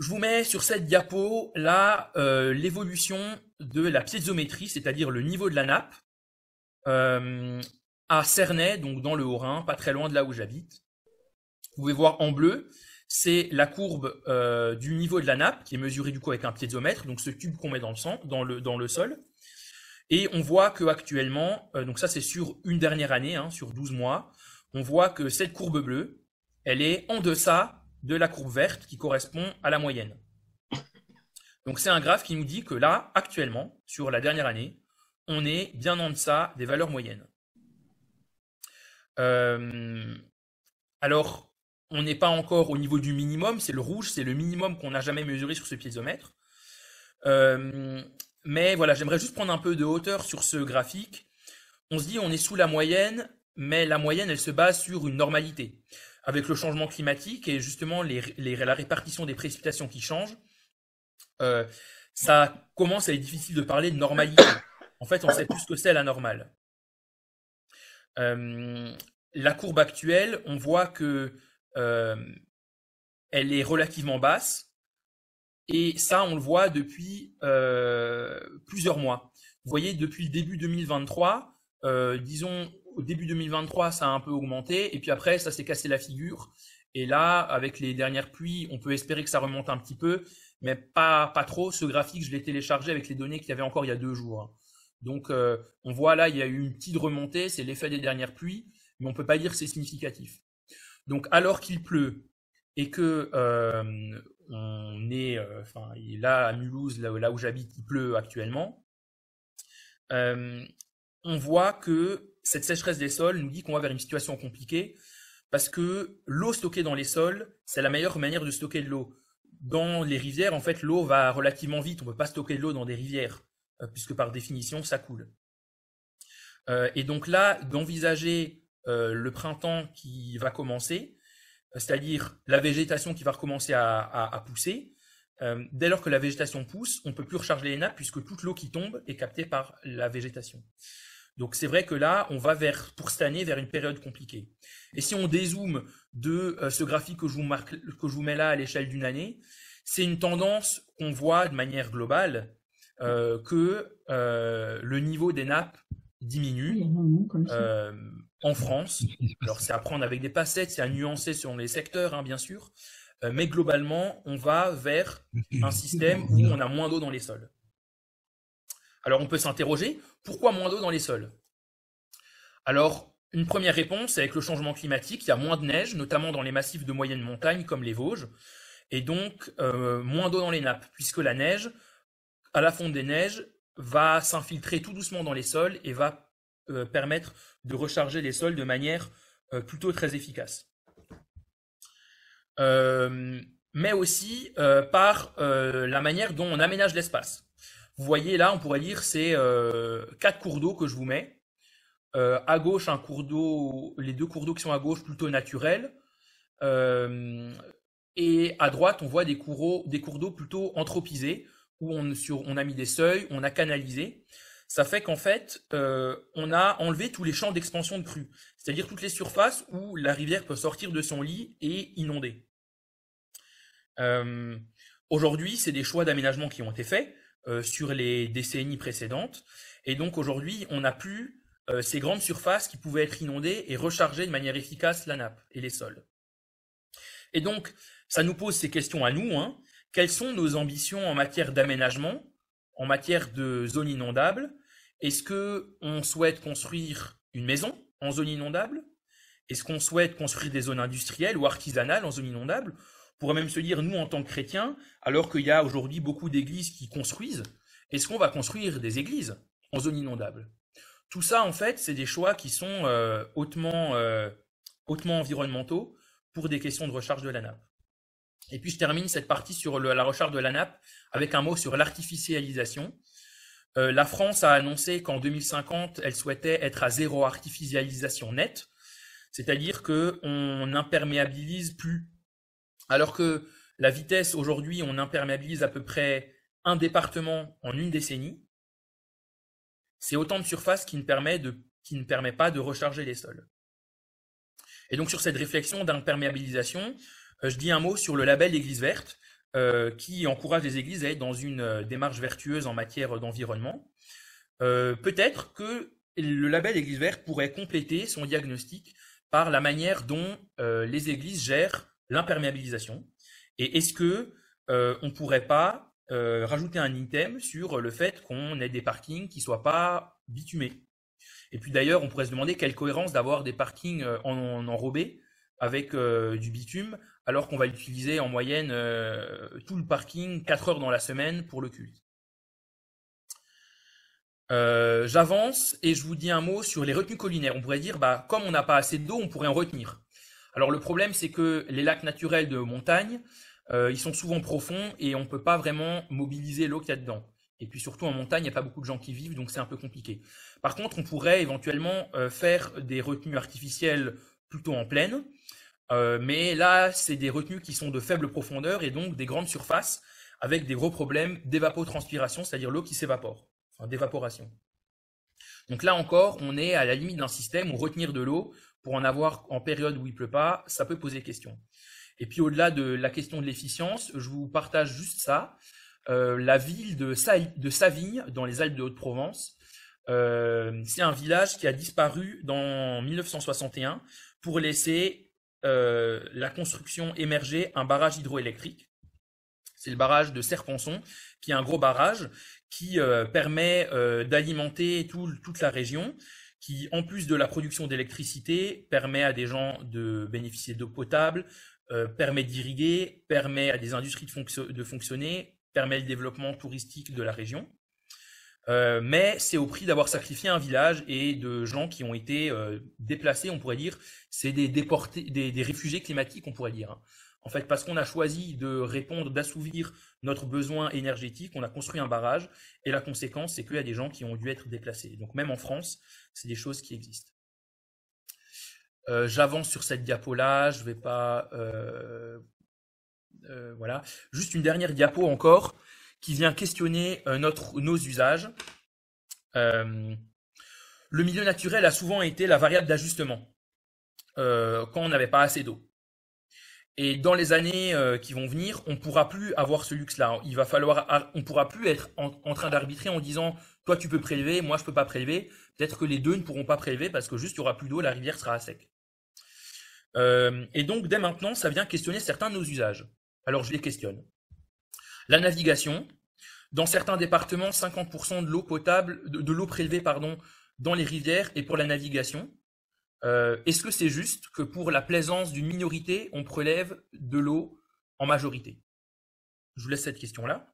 Je vous mets sur cette diapo là euh, l'évolution de la piézométrie, c'est-à-dire le niveau de la nappe, à Cernay, donc dans le Haut-Rhin, pas très loin de là où j'habite. Vous pouvez voir en bleu, c'est la courbe euh, du niveau de la nappe qui est mesurée du coup avec un piézomètre, donc ce tube qu'on met dans le sol. Et on voit que actuellement, euh, donc ça c'est sur une dernière année, hein, sur 12 mois, on voit que cette courbe bleue, elle est en deçà de la courbe verte qui correspond à la moyenne. Donc c'est un graphe qui nous dit que là, actuellement, sur la dernière année, on est bien en deçà des valeurs moyennes. Euh, alors, on n'est pas encore au niveau du minimum, c'est le rouge, c'est le minimum qu'on n'a jamais mesuré sur ce piézomètre. Euh, mais voilà, j'aimerais juste prendre un peu de hauteur sur ce graphique. On se dit on est sous la moyenne, mais la moyenne elle se base sur une normalité. Avec le changement climatique et justement la répartition des précipitations qui change, euh, ça commence à être difficile de parler de normalité. En fait, on sait plus ce que c'est la normale. Euh, la courbe actuelle, on voit que euh, elle est relativement basse. Et ça, on le voit depuis plusieurs mois. Vous voyez, depuis le début 2023, euh, disons au début 2023, ça a un peu augmenté, et puis après, ça s'est cassé la figure. Et là, avec les dernières pluies, on peut espérer que ça remonte un petit peu, mais pas, pas trop. Ce graphique, je l'ai téléchargé avec les données qu'il y avait encore il y a deux jours. Donc, on voit là, il y a eu une petite remontée, c'est l'effet des dernières pluies, mais on peut pas dire que c'est significatif. Donc alors qu'il pleut et que euh, on est, euh, enfin là à Mulhouse, là, où j'habite, il pleut actuellement, euh, on voit que cette sécheresse des sols nous dit qu'on va vers une situation compliquée parce que l'eau stockée dans les sols, c'est la meilleure manière de stocker de l'eau. Dans les rivières, en fait, l'eau va relativement vite. On ne peut pas stocker de l'eau dans des rivières, puisque par définition, ça coule. et donc là, d'envisager euh, le printemps qui va commencer, c'est-à-dire la végétation qui va recommencer à, pousser. Euh, dès lors que la végétation pousse, on ne peut plus recharger les nappes puisque toute l'eau qui tombe est captée par la végétation. Donc c'est vrai que là, on va vers, pour cette année vers une période compliquée. Et si on dézoome de euh, ce graphique que je vous, marque, que je vous mets là à l'échelle d'une année, c'est une tendance qu'on voit de manière globale que le niveau des nappes diminue en France. Alors c'est à prendre avec des passettes, c'est à nuancer selon les secteurs, hein, bien sûr. Euh, mais globalement, on va vers un système où on a moins d'eau dans les sols. Alors on peut s'interroger, pourquoi moins d'eau dans les sols? Alors, une première réponse, avec le changement climatique, il y a moins de neige, notamment dans les massifs de moyenne montagne comme les Vosges, et donc euh, moins d'eau dans les nappes, puisque la neige, à la fonte des neiges, va s'infiltrer tout doucement dans les sols et va euh, permettre de recharger les sols de manière euh, plutôt très efficace. Mais aussi par la manière dont on aménage l'espace. Vous voyez là, on pourrait dire c'est quatre cours d'eau que je vous mets. à gauche, un cours d'eau, les deux cours d'eau qui sont à gauche plutôt naturels. et à droite, on voit des cours, d'eau plutôt anthropisés, où on, on a mis des seuils, on a canalisé ça fait qu'en fait, euh, on a enlevé tous les champs d'expansion de crue, c'est-à-dire toutes les surfaces où la rivière peut sortir de son lit et inonder. Euh, aujourd'hui, c'est des choix d'aménagement qui ont été faits euh, sur les décennies précédentes, et donc aujourd'hui, on n'a plus ces grandes surfaces qui pouvaient être inondées et recharger de manière efficace la nappe et les sols. Et donc, ça nous pose ces questions à nous. Hein. Quelles sont nos ambitions en matière d'aménagement, en matière de zones inondables est-ce que on souhaite construire une maison en zone inondable? Est-ce qu'on souhaite construire des zones industrielles ou artisanales en zone inondable? On pourrait même se dire, nous, en tant que chrétiens, alors qu'il y a aujourd'hui beaucoup d'églises qui construisent, est-ce qu'on va construire des églises en zone inondable? Tout ça, en fait, c'est des choix qui sont euh, hautement, euh, hautement environnementaux pour des questions de recharge de la nappe. Et puis je termine cette partie sur la recharge de la nappe avec un mot sur l'artificialisation. la France a annoncé qu'en 2050, elle souhaitait être à zéro artificialisation nette, c'est-à-dire qu'on n'imperméabilise plus. Alors que la vitesse aujourd'hui, on imperméabilise à peu près un département en une décennie. C'est autant de surface qui ne permet, pas de recharger les sols. Et donc sur cette réflexion d'imperméabilisation, euh, je dis un mot sur le label Église verte, euh, qui encourage les églises à être dans une euh, démarche vertueuse en matière d'environnement. Peut-être que le label Église verte pourrait compléter son diagnostic par la manière dont les églises gèrent l'imperméabilisation. Et est-ce que on pourrait pas rajouter un item sur le fait qu'on ait des parkings qui soient pas bitumés? Et puis d'ailleurs, on pourrait se demander quelle cohérence d'avoir des parkings euh, en, enrobés avec euh, du bitume, alors qu'on va utiliser en moyenne euh, tout le parking 4 heures dans la semaine pour le culte. J'avance et je vous dis un mot sur les retenues collinaires. On pourrait dire, bah, comme on n'a pas assez d'eau, on pourrait en retenir. Alors le problème, c'est que les lacs naturels de montagne, ils sont souvent profonds et on ne peut pas vraiment mobiliser l'eau qu'il y a dedans. Et puis surtout en montagne, il n'y a pas beaucoup de gens qui vivent, donc c'est un peu compliqué. Par contre, on pourrait éventuellement euh, faire des retenues artificielles plutôt en plaine. Euh, mais là, c'est des retenues qui sont de faible profondeur et donc des grandes surfaces avec des gros problèmes d'évapotranspiration, c'est-à-dire l'eau qui s'évapore, enfin d'évaporation. Donc là encore, on est à la limite d'un système où retenir de l'eau pour en avoir en période où il pleut pas, ça peut poser question. Et puis au-delà de la question de l'efficience, je vous partage juste ça. Euh, la ville de, Savigne, dans les Alpes de Haute-Provence. Euh, c'est un village qui a disparu dans 1961 pour laisser euh, la construction émerger un barrage hydroélectrique. C'est le barrage de Serpenson, qui est un gros barrage qui permet d'alimenter toute la région, qui, en plus de la production d'électricité, permet à des gens de bénéficier d'eau potable, permet d'irriguer, permet à des industries de fonctionner, permet le développement touristique de la région. Euh, mais c'est au prix d'avoir sacrifié un village et de gens qui ont été euh, déplacés, on pourrait dire, c'est des déportés, des, réfugiés climatiques, on pourrait dire. Hein. En fait, parce qu'on a choisi de répondre, d'assouvir notre besoin énergétique, on a construit un barrage, et la conséquence, c'est qu'il y a des gens qui ont dû être déplacés. Donc même en France, c'est des choses qui existent. Euh, j'avance sur cette diapo-là, je ne vais pas euh, voilà. Juste une dernière diapo encore qui vient questionner euh, notre, nos usages. Euh, le milieu naturel a souvent été la variable d'ajustement quand on n'avait pas assez d'eau. Et dans les années qui vont venir, on pourra plus avoir ce luxe-là. Il va falloir, on pourra plus être en, train d'arbitrer en disant, toi tu peux prélever, moi je peux pas prélever. Peut-être que les deux ne pourront pas prélever parce que juste il y aura plus d'eau, la rivière sera à sec. et donc dès maintenant, ça vient questionner certains de nos usages. Alors je les questionne. La navigation, dans certains départements, 50% de l'eau potable, de, l'eau prélevée pardon, dans les rivières est pour la navigation. Euh, est-ce que c'est juste que pour la plaisance d'une minorité, on prélève de l'eau en majorité? Je vous laisse cette question-là.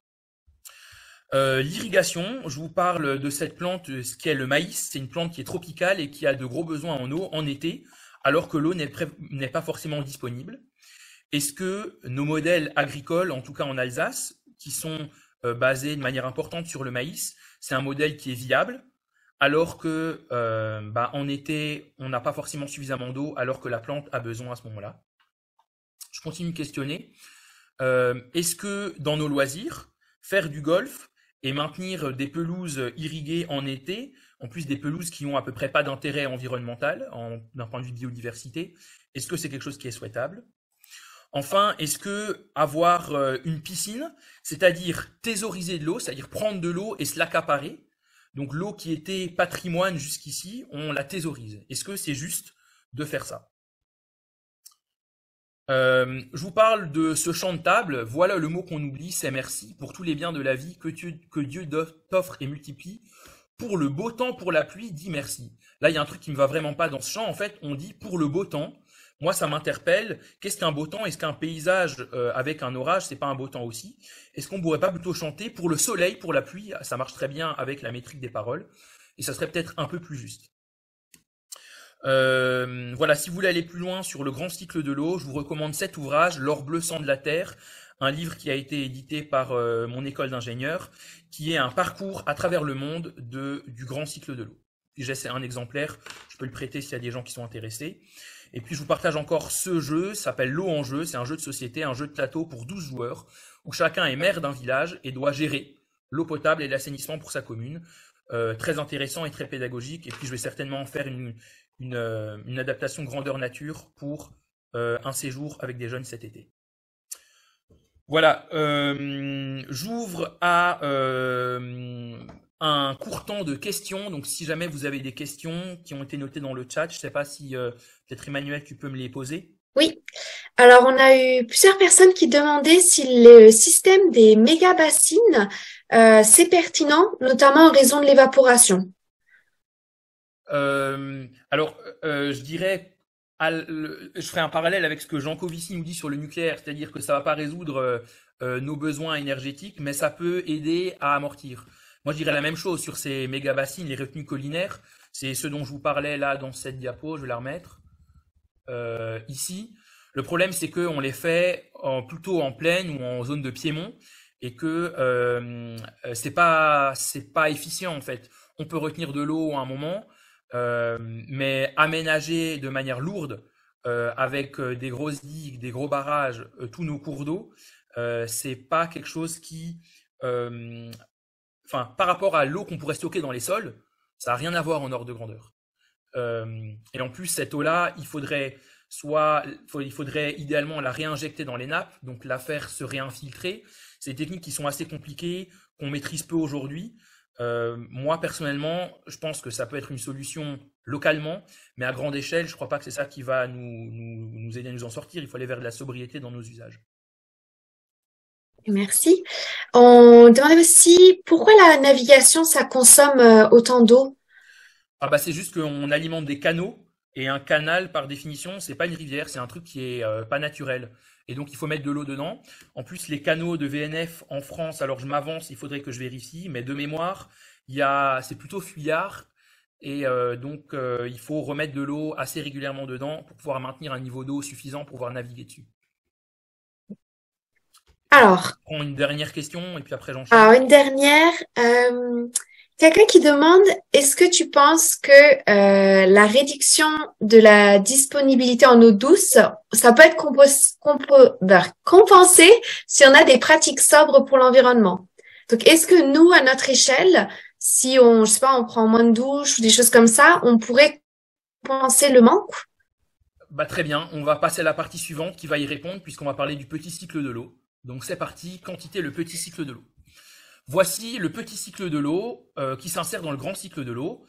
Euh, l'irrigation, je vous parle de cette plante, ce qui est le maïs. C'est une plante qui est tropicale et qui a de gros besoins en eau en été, alors que l'eau n'est pas forcément disponible. Est-ce que nos modèles agricoles, en tout cas en Alsace, qui sont euh, basés de manière importante sur le maïs, c'est un modèle qui est viable, alors que euh, bah, en été, on n'a pas forcément suffisamment d'eau, alors que la plante a besoin à ce moment-là Je continue de questionner. Euh, est-ce que dans nos loisirs, faire du golf et maintenir des pelouses irriguées en été, en plus des pelouses qui ont à peu près pas d'intérêt environnemental d'un point de vue de biodiversité, est-ce que c'est quelque chose qui est souhaitable? Enfin, est-ce que avoir euh, une piscine, c'est-à-dire thésauriser de l'eau, c'est-à-dire prendre de l'eau et se l'accaparer, donc l'eau qui était patrimoine jusqu'ici, on la thésaurise. Est-ce que c'est juste de faire ça? Euh, je vous parle de ce champ de table. Voilà le mot qu'on oublie, c'est merci pour tous les biens de la vie que Dieu, t'offre et multiplie. Pour le beau temps, pour la pluie, dis merci. Là, il y a un truc qui me va vraiment pas dans ce champ. En fait, on dit pour le beau temps. Moi, ça m'interpelle. Qu'est-ce qu'un beau temps? Est-ce qu'un paysage euh, avec un orage, c'est pas un beau temps aussi? Est-ce qu'on pourrait pas plutôt chanter pour le soleil, pour la pluie? Ça marche très bien avec la métrique des paroles, et ça serait peut-être un peu plus juste. Euh, voilà, si vous voulez aller plus loin sur le grand cycle de l'eau, je vous recommande cet ouvrage, L'or bleu sang de la terre, un livre qui a été édité par mon école d'ingénieur, qui est un parcours à travers le monde de, du grand cycle de l'eau. J'ai un exemplaire, je peux le prêter s'il y a des gens qui sont intéressés. Et puis je vous partage encore ce jeu, s'appelle L'eau en jeu, c'est un jeu de société, un jeu de plateau pour 12 joueurs, où chacun est maire d'un village et doit gérer l'eau potable et l'assainissement pour sa commune. Euh, très intéressant et très pédagogique. Et puis je vais certainement faire une, euh, adaptation grandeur nature pour euh, un séjour avec des jeunes cet été. Voilà, j'ouvre à un court temps de questions. Donc, si jamais vous avez des questions qui ont été notées dans le chat, je ne sais pas si euh, peut-être Emmanuel, tu peux me les poser. Oui. Alors, on a eu plusieurs personnes qui demandaient si le système des méga-bassines, euh, c'est pertinent, notamment en raison de l'évaporation. Euh, alors, euh, je dirais, je ferai un parallèle avec ce que Jean Covici nous dit sur le nucléaire, c'est-à-dire que ça va pas résoudre nos besoins énergétiques, mais ça peut aider à amortir. Moi, je dirais la même chose sur ces méga bassines, les retenues collinaires. C'est ce dont je vous parlais là dans cette diapo. Je vais la remettre euh, ici. Le problème, c'est qu'on les fait plutôt en plaine ou en zone de piémont et que euh, c'est pas pas efficient en fait. On peut retenir de l'eau à un moment, euh, mais aménager de manière lourde euh, avec des grosses digues, des gros barrages, tous nos cours d'eau, c'est pas quelque chose qui enfin, par rapport à l'eau qu'on pourrait stocker dans les sols, ça n'a rien à voir en ordre de grandeur. Euh, et en plus, cette eau-là, il faudrait soit, il faudrait idéalement la réinjecter dans les nappes, donc la faire se réinfiltrer. C'est des techniques qui sont assez compliquées, qu'on maîtrise peu aujourd'hui. Euh, moi, personnellement, je pense que ça peut être une solution localement, mais à grande échelle, je ne crois pas que c'est ça qui va nous, nous, nous aider à nous en sortir. Il faut aller vers de la sobriété dans nos usages. Merci. On demandait aussi pourquoi la navigation, ça consomme euh, autant d'eau? Ah bah c'est juste qu'on alimente des canaux et un canal par définition, c'est pas une rivière, c'est un truc qui est euh, pas naturel. Et donc il faut mettre de l'eau dedans. En plus les canaux de VNF en France, alors je m'avance, il faudrait que je vérifie, mais de mémoire, c'est plutôt fuyard et euh, donc euh, il faut remettre de l'eau assez régulièrement dedans pour pouvoir maintenir un niveau d'eau suffisant pour pouvoir naviguer dessus. Alors. On une dernière question et puis après j'enchaîne. Alors, une dernière. Euh, Quelqu'un qui demande, est-ce que tu penses que euh, la réduction de la disponibilité en eau douce, ça peut être compensé si on a des pratiques sobres pour l'environnement? Donc, est-ce que nous, à notre échelle, si on, je sais pas, on prend moins de douche ou des choses comme ça, on pourrait compenser le manque? Bah, très bien. On va passer à la partie suivante qui va y répondre puisqu'on va parler du petit cycle de l'eau. Donc c'est parti, quantité, le petit cycle de l'eau. Voici le petit cycle de l'eau euh, qui s'insère dans le grand cycle de l'eau.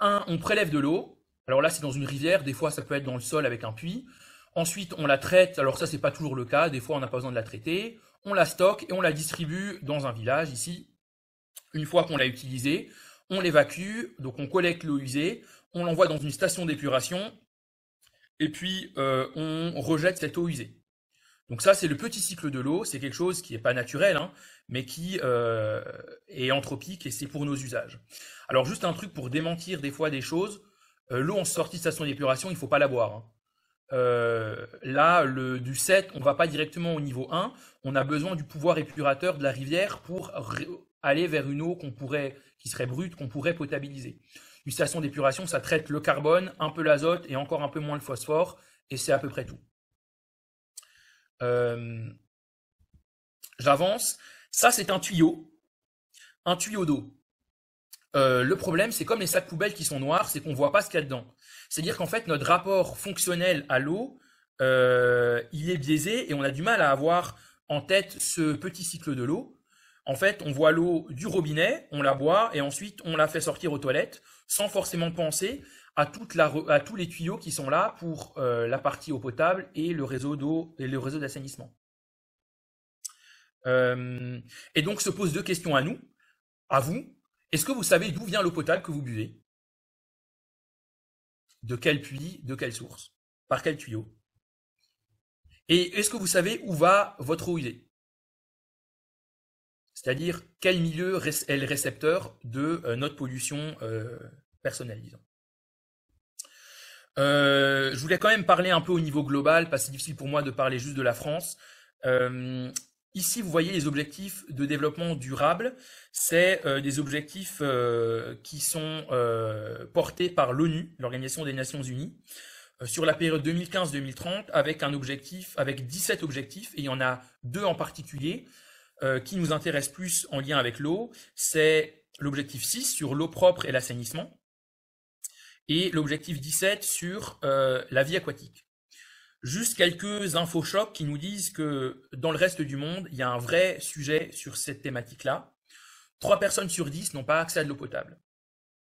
Un, on prélève de l'eau. Alors là, c'est dans une rivière. Des fois, ça peut être dans le sol avec un puits. Ensuite, on la traite. Alors ça, c'est pas toujours le cas. Des fois, on n'a pas besoin de la traiter. On la stocke et on la distribue dans un village ici. Une fois qu'on l'a utilisée, on l'évacue. Donc on collecte l'eau usée. On l'envoie dans une station d'épuration. Et puis, euh, on rejette cette eau usée. Donc ça, c'est le petit cycle de l'eau. C'est quelque chose qui n'est pas naturel, hein, mais qui euh, est anthropique et c'est pour nos usages. Alors juste un truc pour démentir des fois des choses. Euh, l'eau en sortie de station d'épuration, il faut pas la boire. Hein. Euh, là, le, du 7, on va pas directement au niveau 1. On a besoin du pouvoir épurateur de la rivière pour aller vers une eau qu'on pourrait, qui serait brute, qu'on pourrait potabiliser. Une station d'épuration, ça traite le carbone, un peu l'azote et encore un peu moins le phosphore, et c'est à peu près tout. Euh, J'avance. Ça, c'est un tuyau. Un tuyau d'eau. Euh, le problème, c'est comme les sacs poubelles qui sont noirs, c'est qu'on voit pas ce qu'il y a dedans. C'est-à-dire qu'en fait, notre rapport fonctionnel à l'eau, euh, il est biaisé et on a du mal à avoir en tête ce petit cycle de l'eau. En fait, on voit l'eau du robinet, on la boit et ensuite on la fait sortir aux toilettes sans forcément penser à, tous les tuyaux qui sont là pour euh, la partie eau potable et le réseau d'eau et le réseau d'assainissement. Euh, et donc se posent deux questions à nous, à vous. Est-ce que vous savez d'où vient l'eau potable que vous buvez? De quel puits De quelle source? Par quel tuyau? Et est-ce que vous savez où va votre eau usée? C'est-à-dire quel milieu est le récepteur de euh, notre pollution personnelle, disons. Euh, je voulais quand même parler un peu au niveau global, parce que c'est difficile pour moi de parler juste de la France. Euh, Ici, vous voyez les objectifs de développement durable. C'est euh, des objectifs euh, qui sont euh, portés par l'ONU, l'Organisation des Nations Unies, sur la période 2015-2030, avec un objectif, avec 17 objectifs, et il y en a deux en particulier qui nous intéressent plus en lien avec l'eau. C'est l'objectif 6 sur l'eau propre et l'assainissement, et l'objectif 17 sur la vie aquatique. Juste quelques infos chocs qui nous disent que dans le reste du monde, il y a un vrai sujet sur cette thématique-là. Trois personnes sur dix n'ont pas accès à de l'eau potable.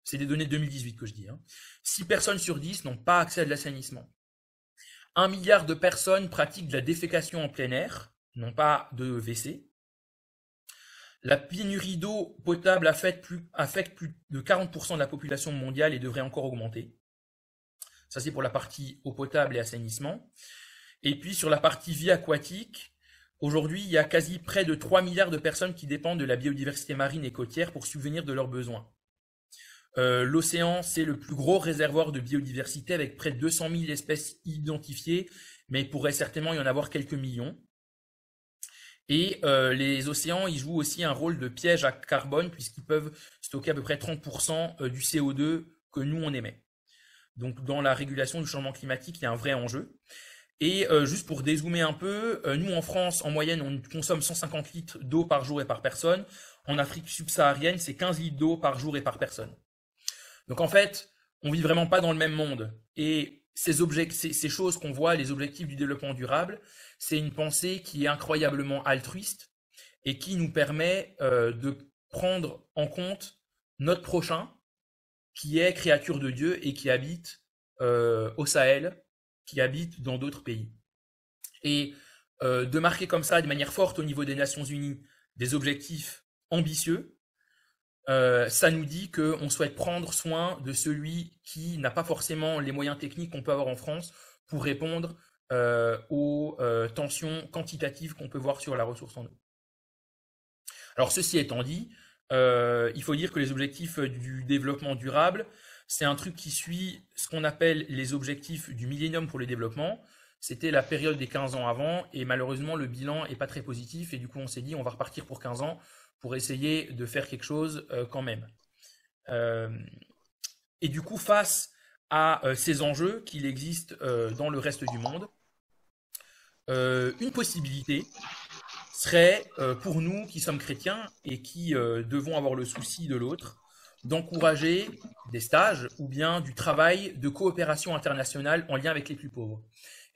C'est des données de 2018 que je dis. Hein. Six personnes sur dix n'ont pas accès à de l'assainissement. Un milliard de personnes pratiquent de la défécation en plein air, non pas de WC. La pénurie d'eau potable affecte plus, de 40% de la population mondiale et devrait encore augmenter. Ça, c'est pour la partie eau potable et assainissement. Et puis, sur la partie vie aquatique, aujourd'hui, il y a quasi près de 3 milliards de personnes qui dépendent de la biodiversité marine et côtière pour subvenir de leurs besoins. Euh, l'océan, c'est le plus gros réservoir de biodiversité avec près de 200 000 espèces identifiées, mais il pourrait certainement y en avoir quelques millions. Et euh, les océans, ils jouent aussi un rôle de piège à carbone puisqu'ils peuvent stocker à peu près 30% euh, du CO2 que nous, on émet. Donc dans la régulation du changement climatique, il y a un vrai enjeu. Et euh, juste pour dézoomer un peu, nous en France, en moyenne, on consomme 150 litres d'eau par jour et par personne. En Afrique subsaharienne, c'est 15 litres d'eau par jour et par personne. Donc en fait, on vit vraiment pas dans le même monde. Et ces, choses qu'on voit, les objectifs du développement durable, c'est une pensée qui est incroyablement altruiste et qui nous permet euh, de prendre en compte notre prochain qui est créature de Dieu et qui habite euh, au Sahel, qui habite dans d'autres pays. Et euh, de marquer comme ça, de manière forte au niveau des Nations Unies, des objectifs ambitieux, euh, ça nous dit qu'on souhaite prendre soin de celui qui n'a pas forcément les moyens techniques qu'on peut avoir en France pour répondre aux tensions quantitatives qu'on peut voir sur la ressource en eau. Alors ceci étant dit, euh, il faut dire que les objectifs euh, du développement durable, c'est un truc qui suit ce qu'on appelle les objectifs du millénium pour le développement. C'était la période des 15 ans avant, et malheureusement, le bilan est pas très positif, et du coup, on s'est dit, on va repartir pour 15 ans pour essayer de faire quelque chose euh, quand même. et du coup, face à ces enjeux qu'il existe dans le reste du monde, une possibilité, serait euh, pour nous qui sommes chrétiens et qui euh, devons avoir le souci de l'autre, d'encourager des stages ou bien du travail de coopération internationale en lien avec les plus pauvres.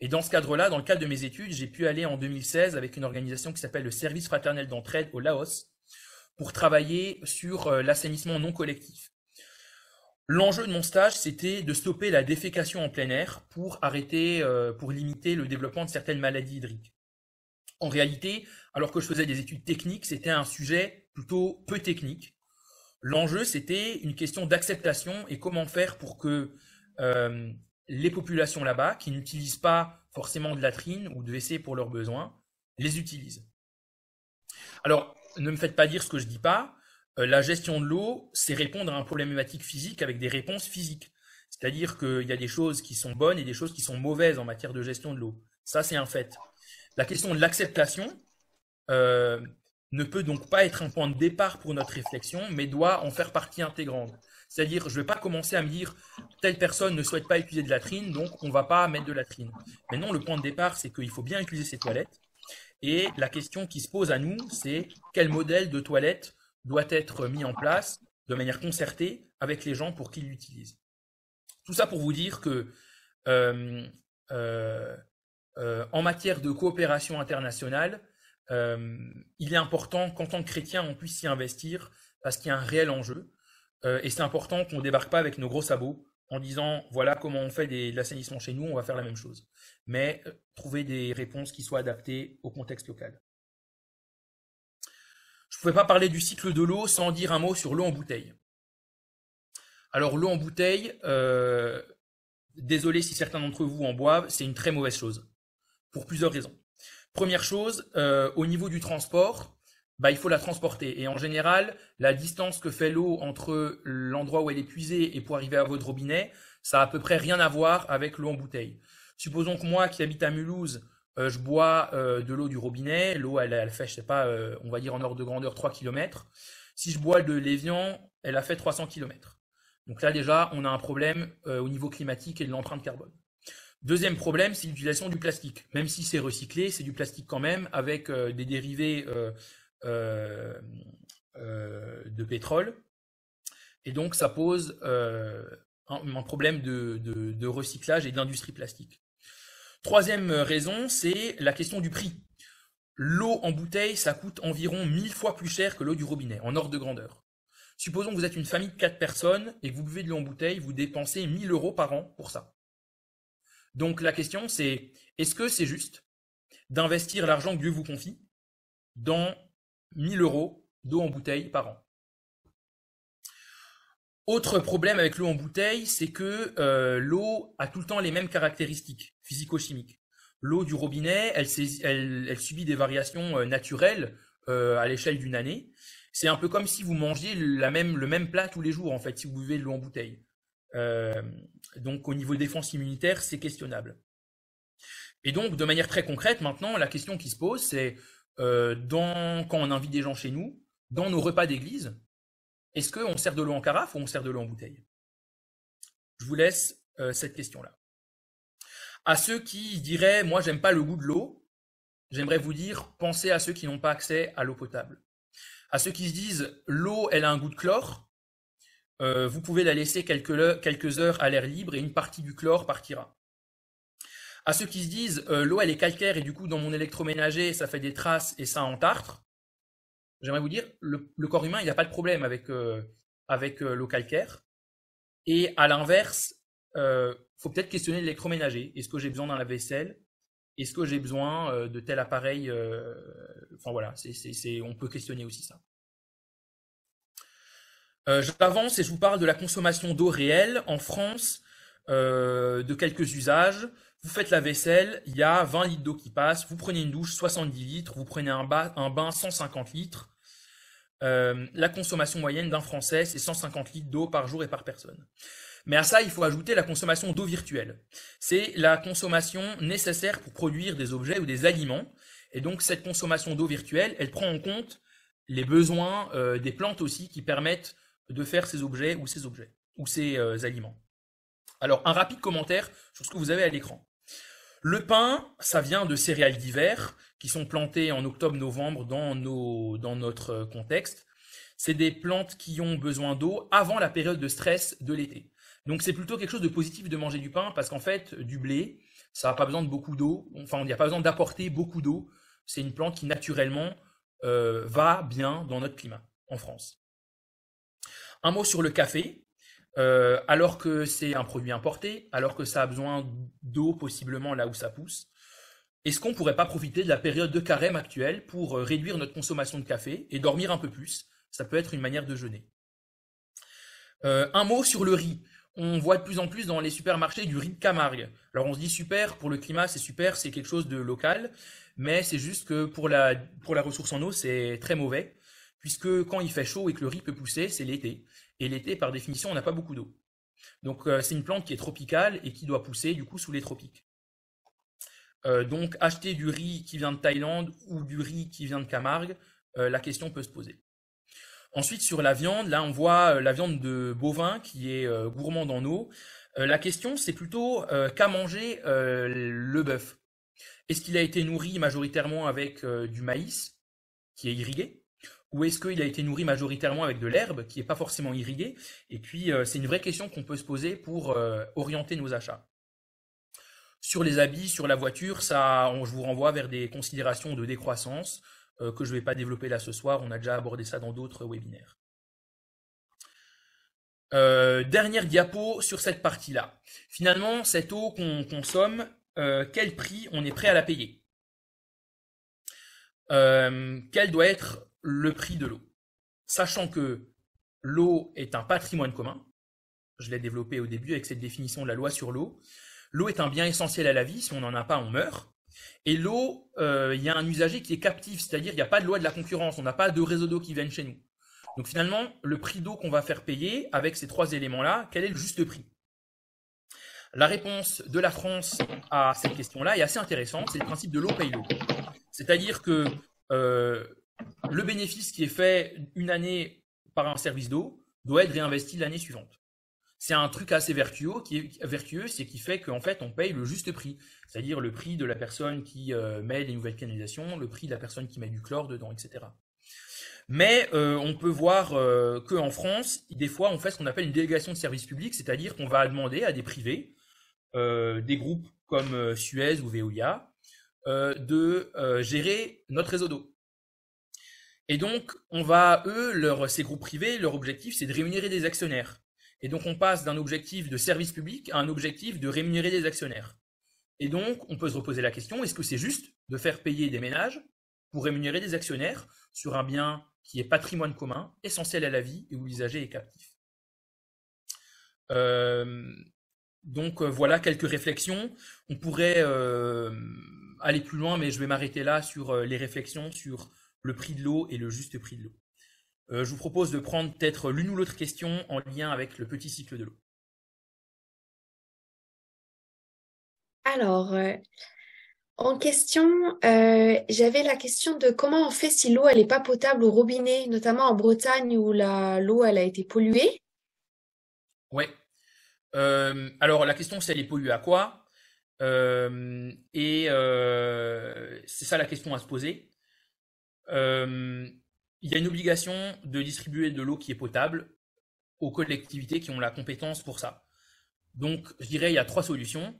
Et dans ce cadre-là, dans le cadre de mes études, j'ai pu aller en 2016 avec une organisation qui s'appelle le Service fraternel d'entraide au Laos pour travailler sur euh, l'assainissement non collectif. L'enjeu de mon stage, c'était de stopper la défécation en plein air pour arrêter, pour limiter le développement de certaines maladies hydriques. En réalité, alors que je faisais des études techniques, c'était un sujet plutôt peu technique. L'enjeu, c'était une question d'acceptation et comment faire pour que euh, les populations là-bas, qui n'utilisent pas forcément de latrines ou de WC pour leurs besoins, les utilisent. Alors, ne me faites pas dire ce que je dis pas. Euh, la gestion de l'eau, c'est répondre à un problématique physique avec des réponses physiques. C'est-à-dire qu'il y a des choses qui sont bonnes et des choses qui sont mauvaises en matière de gestion de l'eau. Ça, c'est un fait. La question de l'acceptation euh, ne peut donc pas être un point de départ pour notre réflexion, mais doit en faire partie intégrante. C'est-à-dire, je ne vais pas commencer à me dire telle personne ne souhaite pas utiliser de latrine, donc on ne va pas mettre de latrine. Mais non, le point de départ, c'est qu'il faut bien utiliser ces toilettes. Et la question qui se pose à nous, c'est quel modèle de toilette doit être mis en place de manière concertée avec les gens pour qu'ils l'utilisent? Tout ça pour vous dire que euh, euh, euh, en matière de coopération internationale, il est important qu'en tant que chrétien, on puisse s'y investir parce qu'il y a un réel enjeu. Et c'est important qu'on ne débarque pas avec nos gros sabots en disant voilà comment on fait de l'assainissement chez nous, on va faire la même chose. Mais trouver des réponses qui soient adaptées au contexte local. Je ne pouvais pas parler du cycle de l'eau sans dire un mot sur l'eau en bouteille. Alors l'eau en bouteille, désolé si certains d'entre vous en boivent, c'est une très mauvaise chose pour plusieurs raisons. Première chose, euh, au niveau du transport, bah, il faut la transporter. Et en général, la distance que fait l'eau entre l'endroit où elle est puisée et pour arriver à votre robinet, ça a à peu près rien à voir avec l'eau en bouteille. Supposons que moi, qui habite à Mulhouse, je bois de l'eau du robinet, l'eau elle, elle, fait, je sais pas, on va dire en ordre de grandeur 3 km. Si je bois de l'évian, elle a fait 300 km. Donc là déjà, on a un problème au niveau climatique et de l'empreinte carbone. Deuxième problème, c'est l'utilisation du plastique. Même si c'est recyclé, c'est du plastique quand même, avec des dérivés de pétrole. Et donc, ça pose un, problème de, recyclage et d'industrie plastique. Troisième raison, c'est la question du prix. L'eau en bouteille, ça coûte environ 1000 fois plus cher que l'eau du robinet, en ordre de grandeur. Supposons que vous êtes une famille de 4 personnes et que vous buvez de l'eau en bouteille, vous dépensez 1000 euros par an pour ça. Donc la question, c'est est-ce que c'est juste d'investir l'argent que Dieu vous confie dans 1000 euros d'eau en bouteille par an autre problème avec l'eau en bouteille, c'est que euh, l'eau a tout le temps les mêmes caractéristiques physico-chimiques. L'eau du robinet, elle, subit des variations euh, naturelles euh, à l'échelle d'une année. C'est un peu comme si vous mangiez la même, le même plat tous les jours, en fait, si vous buvez de l'eau en bouteille. donc au niveau de défense immunitaire, c'est questionnable. Et donc, de manière très concrète, maintenant, la question qui se pose, c'est quand on invite des gens chez nous, dans nos repas d'église, est-ce qu'on sert de l'eau en carafe ou on sert de l'eau en bouteille? Je vous laisse euh, cette question-là. À ceux qui diraient, moi, j'aime pas le goût de l'eau, j'aimerais vous dire, pensez à ceux qui n'ont pas accès à l'eau potable. À ceux qui se disent, l'eau, elle a un goût de chlore, euh, vous pouvez la laisser quelques heures à l'air libre et une partie du chlore partira. À ceux qui se disent, euh, l'eau, elle est calcaire et du coup, dans mon électroménager, ça fait des traces et ça entartre, j'aimerais vous dire, le, corps humain, il n'a pas de problème avec, euh, avec euh, l'eau calcaire. Et à l'inverse, il faut peut-être questionner l'électroménager. Est-ce que j'ai besoin d'un lave-vaisselle? Est-ce que j'ai besoin de tel appareil Enfin voilà, on peut questionner aussi ça. J'avance et je vous parle de la consommation d'eau réelle en France, de quelques usages. Vous faites la vaisselle, il y a 20 litres d'eau qui passe, vous prenez une douche 70 litres, vous prenez un, bain 150 litres, euh, la consommation moyenne d'un Français, c'est 150 litres d'eau par jour et par personne. Mais à ça, il faut ajouter la consommation d'eau virtuelle. C'est la consommation nécessaire pour produire des objets ou des aliments. Et donc, cette consommation d'eau virtuelle, elle prend en compte les besoins euh, des plantes aussi qui permettent de faire ces objets ou ces objets ou ces euh, aliments. Alors, un rapide commentaire sur ce que vous avez à l'écran. Le pain, ça vient de céréales d'hiver qui sont plantées en octobre-novembre dans, dans notre euh, contexte. C'est des plantes qui ont besoin d'eau avant la période de stress de l'été. Donc c'est plutôt quelque chose de positif de manger du pain parce qu'en fait, du blé, ça n'a pas besoin de beaucoup d'eau. Enfin, il n'y a pas besoin d'apporter beaucoup d'eau. C'est une plante qui naturellement euh, va bien dans notre climat en France. Un mot sur le café. Euh, alors que c'est un produit importé, alors que ça a besoin d'eau possiblement là où ça pousse. Est-ce qu'on pourrait pas profiter de la période de carême actuelle pour euh, réduire notre consommation de café et dormir un peu plus? Ça peut être une manière de jeûner. Euh, un mot sur le riz. On voit de plus en plus dans les supermarchés du riz de Camargue. Alors on se dit super, pour le climat c'est super, c'est quelque chose de local, mais c'est juste que pour la, pour la ressource en eau c'est très mauvais, puisque quand il fait chaud et que le riz peut pousser, c'est l'été. Et l'été, par définition, on n'a pas beaucoup d'eau. Donc euh, c'est une plante qui est tropicale et qui doit pousser du coup sous les tropiques. Euh, donc acheter du riz qui vient de Thaïlande ou du riz qui vient de Camargue, euh, la question peut se poser. Ensuite sur la viande, là on voit la viande de bovin qui est gourmande en eau. la question c'est plutôt qu'a mangé le bœuf? Est-ce qu'il a été nourri majoritairement avec du maïs qui est irrigué? Ou est-ce qu'il a été nourri majoritairement avec de l'herbe qui n'est pas forcément irriguée? Et puis, euh, c'est une vraie question qu'on peut se poser pour euh, orienter nos achats. Sur les habits, sur la voiture, ça, je vous renvoie vers des considérations de décroissance euh, que je ne vais pas développer là ce soir. On a déjà abordé ça dans d'autres webinaires. dernière diapo sur cette partie-là. Finalement, cette eau qu'on consomme, quel prix on est prêt à la payer? Quel doit être le prix de l'eau. Sachant que l'eau est un patrimoine commun, je l'ai développé au début avec cette définition de la loi sur l'eau, l'eau est un bien essentiel à la vie, si on n'en a pas, on meurt. Et l'eau, euh, il y a un usager qui est captif, c'est-à-dire il n'y a pas de loi de la concurrence, on n'a pas de réseau d'eau qui viennent chez nous. Donc finalement, le prix d'eau qu'on va faire payer avec ces trois éléments-là, quel est le juste prix? La réponse de la France à cette question-là est assez intéressante, c'est le principe de l'eau paye l'eau. C'est-à-dire que euh, le bénéfice qui est fait une année par un service d'eau doit être réinvesti l'année suivante. C'est un truc assez vertueux qui est vertueux, c'est qui fait qu'en fait on paye le juste prix, c'est-à-dire le prix de la personne qui euh, met des nouvelles canalisations, le prix de la personne qui met du chlore dedans, etc. Mais euh, on peut voir euh, qu'en France, des fois, on fait ce qu'on appelle une délégation de service public, c'est-à-dire qu'on va demander à des privés, des groupes comme Suez ou Veolia, de gérer notre réseau d'eau. Et donc, on va, eux, ces groupes privés, leur objectif, c'est de rémunérer des actionnaires. Et donc, on passe d'un objectif de service public à un objectif de rémunérer des actionnaires. Et donc, on peut se reposer la question, est-ce que c'est juste de faire payer des ménages pour rémunérer des actionnaires sur un bien qui est patrimoine commun, essentiel à la vie et où l'usager est captif? Euh, donc euh, voilà quelques réflexions. On pourrait euh, aller plus loin, mais je vais m'arrêter là sur les réflexions sur le prix de l'eau et le juste prix de l'eau. je vous propose de prendre peut-être l'une ou l'autre question en lien avec le petit cycle de l'eau. Alors, en question, euh, j'avais la question de comment on fait si l'eau elle est pas potable au robinet, notamment en Bretagne où l'eau elle a été polluée. Ouais. Euh, alors la question c'est elle est polluée à quoi? Euh, Et c'est ça la question à se poser. Il y a une obligation de distribuer de l'eau qui est potable aux collectivités qui ont la compétence pour ça. Donc je dirais il y a trois solutions.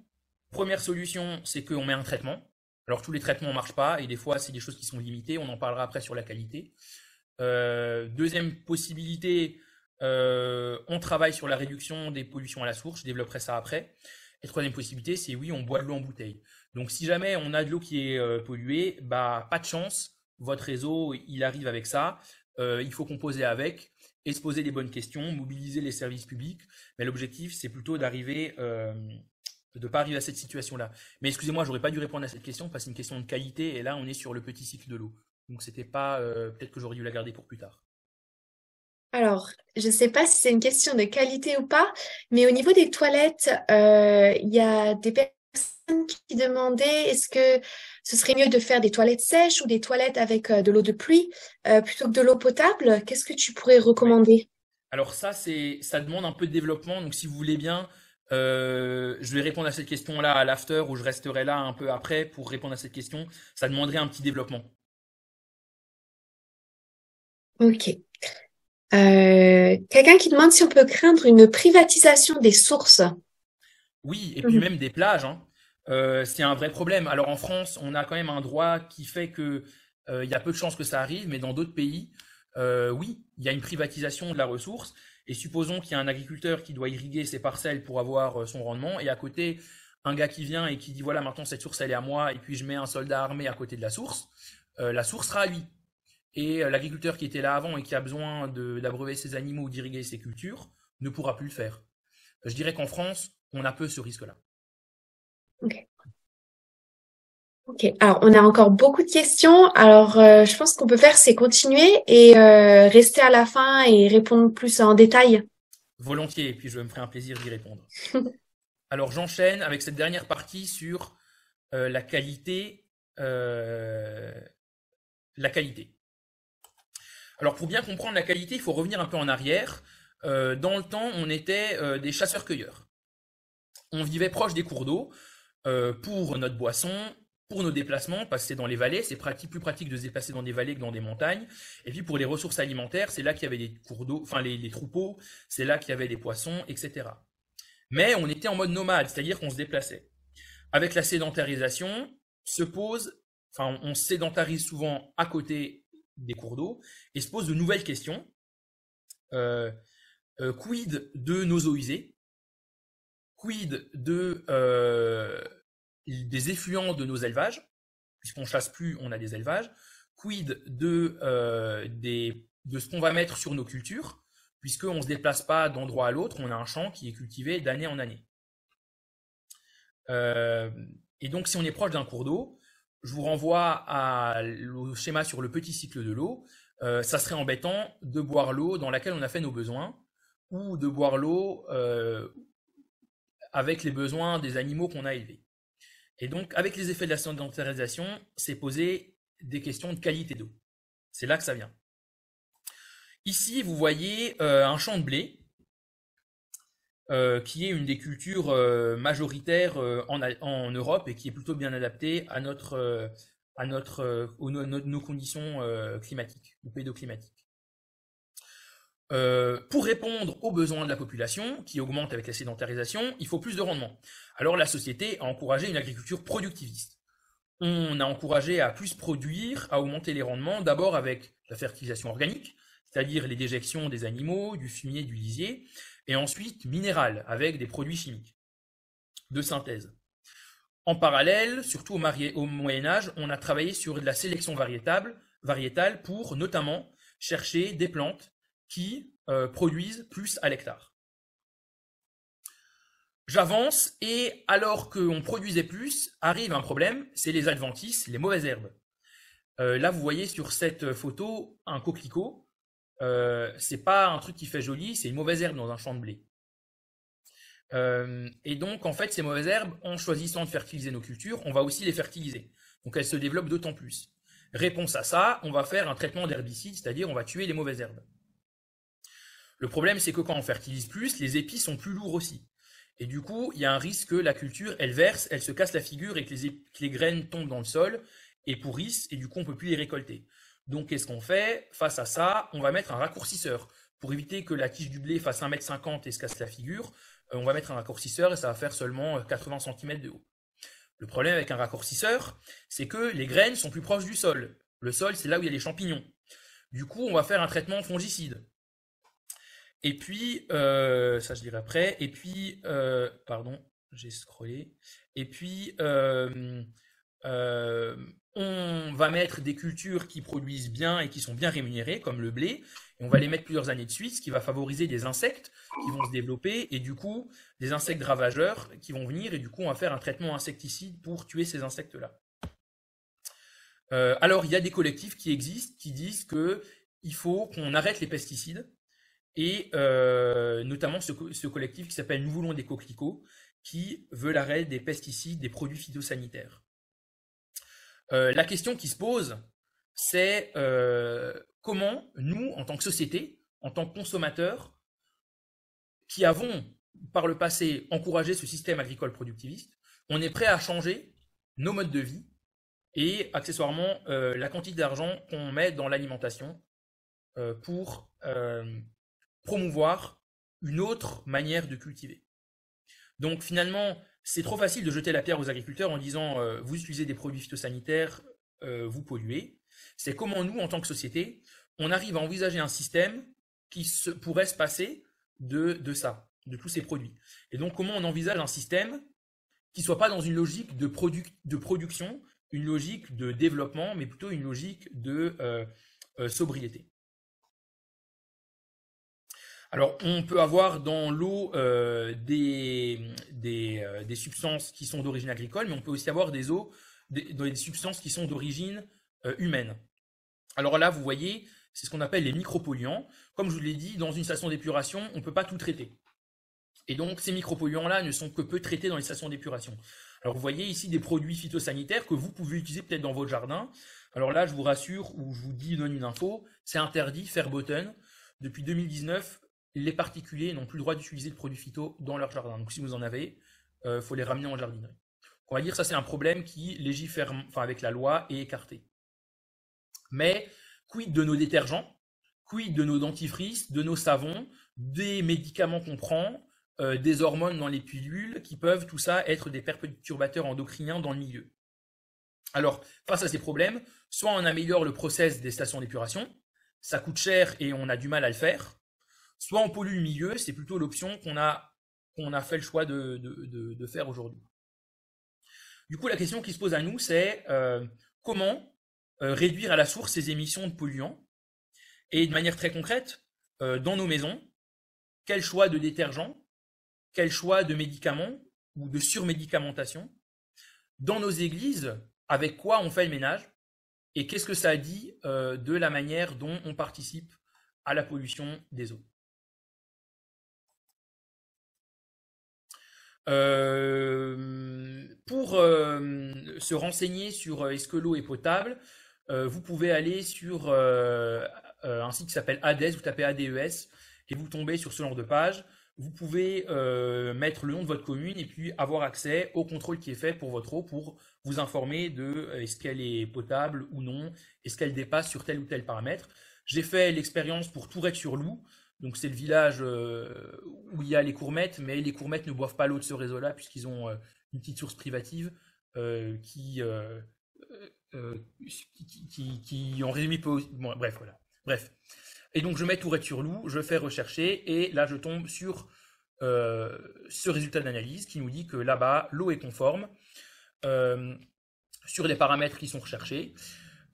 Première solution, c'est qu'on met un traitement. Alors tous les traitements ne marchent pas et des fois c'est des choses qui sont limitées. On en parlera après sur la qualité. Euh, deuxième possibilité, euh, on travaille sur la réduction des pollutions à la source. Je développerai ça après. Et troisième possibilité, c'est oui, on boit de l'eau en bouteille. Donc si jamais on a de l'eau qui est euh, polluée, bah pas de chance. Votre réseau, il arrive avec ça. il faut composer avec et se poser les bonnes questions, mobiliser les services publics. Mais l'objectif, c'est plutôt d'arriver de ne pas arriver à cette situation-là. Mais excusez-moi, j'aurais pas dû répondre à cette question parce que c'est une question de qualité et là on est sur le petit cycle de l'eau. Donc c'était euh, peut-être que j'aurais dû la garder pour plus tard. Alors, je ne sais pas si c'est une question de qualité ou pas, mais au niveau des toilettes, euh, il y a des qui demandaient est-ce que ce serait mieux de faire des toilettes sèches ou des toilettes avec euh, de l'eau de pluie plutôt que de l'eau potable? Qu'est-ce que tu pourrais recommander? Alors ça, c'est ça demande un peu de développement. Donc si vous voulez bien, euh, je vais répondre à cette question-là à l'after ou je resterai là un peu après pour répondre à cette question. Ça demanderait un petit développement. Ok. Euh, quelqu'un qui demande si on peut craindre une privatisation des sources. Oui, et puis mhm. même des plages. Hein. Euh, c'est un vrai problème. Alors en France, on a quand même un droit qui fait que il y a peu de chances que ça arrive, mais dans d'autres pays, oui, il y a une privatisation de la ressource. Et supposons qu'il y a un agriculteur qui doit irriguer ses parcelles pour avoir euh, son rendement, et à côté, un gars qui vient et qui dit voilà, maintenant cette source elle est à moi, et puis je mets un soldat armé à côté de la source, euh, la source sera à lui. Et euh, l'agriculteur qui était là avant et qui a besoin d'abreuver ses animaux ou d'irriguer ses cultures ne pourra plus le faire. Je dirais qu'en France, on a peu ce risque-là. Ok. Ok, alors on a encore beaucoup de questions. Alors euh, je pense qu'on peut faire, c'est continuer et euh, rester à la fin et répondre plus en détail. Volontiers, et puis je me ferai un plaisir d'y répondre. alors j'enchaîne avec cette dernière partie sur euh, la qualité. la qualité. Alors pour bien comprendre la qualité, il faut revenir un peu en arrière. dans le temps, on était des chasseurs-cueilleurs. On vivait proche des cours d'eau pour notre boisson, pour nos déplacements, parce que c'est dans les vallées, c'est plus pratique de se déplacer dans des vallées que dans des montagnes. Et puis pour les ressources alimentaires, c'est là qu'il y avait des cours d'eau, enfin les, troupeaux, c'est là qu'il y avait des poissons, etc. Mais on était en mode nomade, c'est-à-dire qu'on se déplaçait. Avec la sédentarisation, se pose, on sédentarise souvent à côté des cours d'eau et se pose de nouvelles questions. Euh, euh, quid de nos eaux usées? Quid de euh, des effluents de nos élevages, puisqu'on chasse plus, on a des élevages. Quid de, euh, de ce qu'on va mettre sur nos cultures, puisqu'on ne se déplace pas d'endroit à l'autre, on a un champ qui est cultivé d'année en année. Euh, et donc, si on est proche d'un cours d'eau, je vous renvoie au schéma sur le petit cycle de l'eau. Ça serait embêtant de boire l'eau dans laquelle on a fait nos besoins, ou de boire l'eau avec les besoins des animaux qu'on a élevés. Et donc, avec les effets de la sédentarisation, c'est poser des questions de qualité d'eau. C'est là que ça vient. Ici, vous voyez euh, un champ de blé, euh, qui est une des cultures euh, majoritaires en, Europe et qui est plutôt bien adaptée à notre, à notre, aux, nos, conditions climatiques ou pédoclimatiques. Pour répondre aux besoins de la population, qui augmente avec la sédentarisation, il faut plus de rendement. Alors la société a encouragé une agriculture productiviste. On a encouragé à plus produire, à augmenter les rendements, d'abord avec la fertilisation organique, c'est-à-dire les déjections des animaux, du fumier, du lisier, et ensuite minéral, avec des produits chimiques de synthèse. En parallèle, surtout au, Moyen Âge, on a travaillé sur de la sélection variétale pour notamment chercher des plantes qui euh, produisent plus à l'hectare. J'avance et alors qu'on produisait plus, arrive un problème, c'est les adventices, les mauvaises herbes. Euh, là, vous voyez sur cette photo un coquelicot euh, c'est pas un truc qui fait joli, c'est une mauvaise herbe dans un champ de blé. Et donc, en fait, ces mauvaises herbes, en choisissant de fertiliser nos cultures, on va aussi les fertiliser. Donc, elles se développent d'autant plus. Réponse à ça, on va faire un traitement d'herbicide, c'est-à-dire on va tuer les mauvaises herbes. Le problème, c'est que quand on fertilise plus, les épis sont plus lourds aussi. Et du coup, il y a un risque que la culture, elle verse, elle se casse la figure et que les, graines tombent dans le sol et pourrissent, et du coup, on peut plus les récolter. Donc, qu'est-ce qu'on fait? Face à ça, on va mettre un raccourcisseur. Pour éviter que la tige du blé fasse 1m50 et se casse la figure, euh, on va mettre un raccourcisseur et ça va faire seulement 80 euh, cm de haut. Le problème avec un raccourcisseur, c'est que les graines sont plus proches du sol. Le sol, c'est là où il y a les champignons. Du coup, on va faire un traitement fongicide. Et puis, euh, ça je dirai après, et puis, pardon, j'ai scrollé, et puis, on va mettre des cultures qui produisent bien et qui sont bien rémunérées, comme le blé, et on va les mettre plusieurs années de suite, ce qui va favoriser des insectes qui vont se développer, et du coup, des insectes ravageurs qui vont venir, et du coup, on va faire un traitement insecticide pour tuer ces insectes-là. Euh, alors, il y a des collectifs qui existent, qui disent qu'il faut qu'on arrête les pesticides, et euh, notamment ce, collectif qui s'appelle Nous voulons des coquelicots, qui veut l'arrêt des pesticides, des produits phytosanitaires. Euh, la question qui se pose, c'est euh, comment nous, en tant que société, en tant que consommateurs, qui avons par le passé encouragé ce système agricole productiviste, on est prêt à changer nos modes de vie et accessoirement la quantité d'argent qu'on met dans l'alimentation pour promouvoir une autre manière de cultiver. Donc finalement, c'est trop facile de jeter la pierre aux agriculteurs en disant euh, vous utilisez des produits phytosanitaires, euh, vous polluez. C'est comment nous, en tant que société, on arrive à envisager un système qui pourrait se passer de, ça, de tous ces produits. Et donc comment on envisage un système qui soit pas dans une logique de, de production, une logique de développement, mais plutôt une logique de euh, sobriété. Alors, on peut avoir dans l'eau euh, des, euh, des, substances qui sont d'origine agricole, mais on peut aussi avoir des eaux, des, des substances qui sont d'origine euh, humaine. Alors là, vous voyez, c'est ce qu'on appelle les micropolluants. Comme je vous l'ai dit, dans une station d'épuration, on ne peut pas tout traiter. Et donc, ces micropolluants-là ne sont que peu traités dans les stations d'épuration. Alors, vous voyez ici des produits phytosanitaires que vous pouvez utiliser peut-être dans votre jardin. Alors là, je vous rassure ou je vous dis, donne une info, c'est interdit, Fairbotten. Depuis 2019, les particuliers n'ont plus le droit d'utiliser de produits phyto dans leur jardin. Donc si vous en avez, il euh, faut les ramener en jardinerie. On va dire ça c'est un problème qui légifère enfin, avec la loi est écarté. Mais quid de nos détergents, quid de nos dentifrices, de nos savons, des médicaments qu'on prend, euh, des hormones dans les pilules qui peuvent tout ça être des perturbateurs endocriniens dans le milieu? Alors, face à ces problèmes, soit on améliore le process des stations d'épuration, ça coûte cher et on a du mal à le faire, soit on pollue le milieu, c'est plutôt l'option qu'on a, fait le choix de, faire aujourd'hui. Du coup, la question qui se pose à nous, c'est euh, comment euh, réduire à la source ces émissions de polluants? Et de manière très concrète, euh, dans nos maisons, quel choix de détergents, quel choix de médicaments ou de surmédicamentation, dans nos églises, avec quoi on fait le ménage, et qu'est-ce que ça dit de la manière dont on participe à la pollution des eaux? Pour se renseigner sur est-ce que l'eau est potable, vous pouvez aller sur un site qui s'appelle ADES, vous tapez ADES et vous tombez sur ce genre de page vous pouvez euh, mettre le nom de votre commune et puis avoir accès au contrôle qui est fait pour votre eau pour vous informer de euh, est-ce qu'elle est potable ou non, est-ce qu'elle dépasse sur tel ou tel paramètre. J'ai fait l'expérience pour Tourette-sur-Loup, donc c'est le village euh, où il y a les courmettes, mais les courmettes ne boivent pas l'eau de ce réseau-là puisqu'ils ont une petite source privative qui, qui, qui, en résumé peut... Bon, bref, voilà. Bref. Et donc je mets Tourette sur loup, je fais rechercher, et là je tombe sur euh, ce résultat d'analyse qui nous dit que là-bas, l'eau est conforme euh, sur les paramètres qui sont recherchés.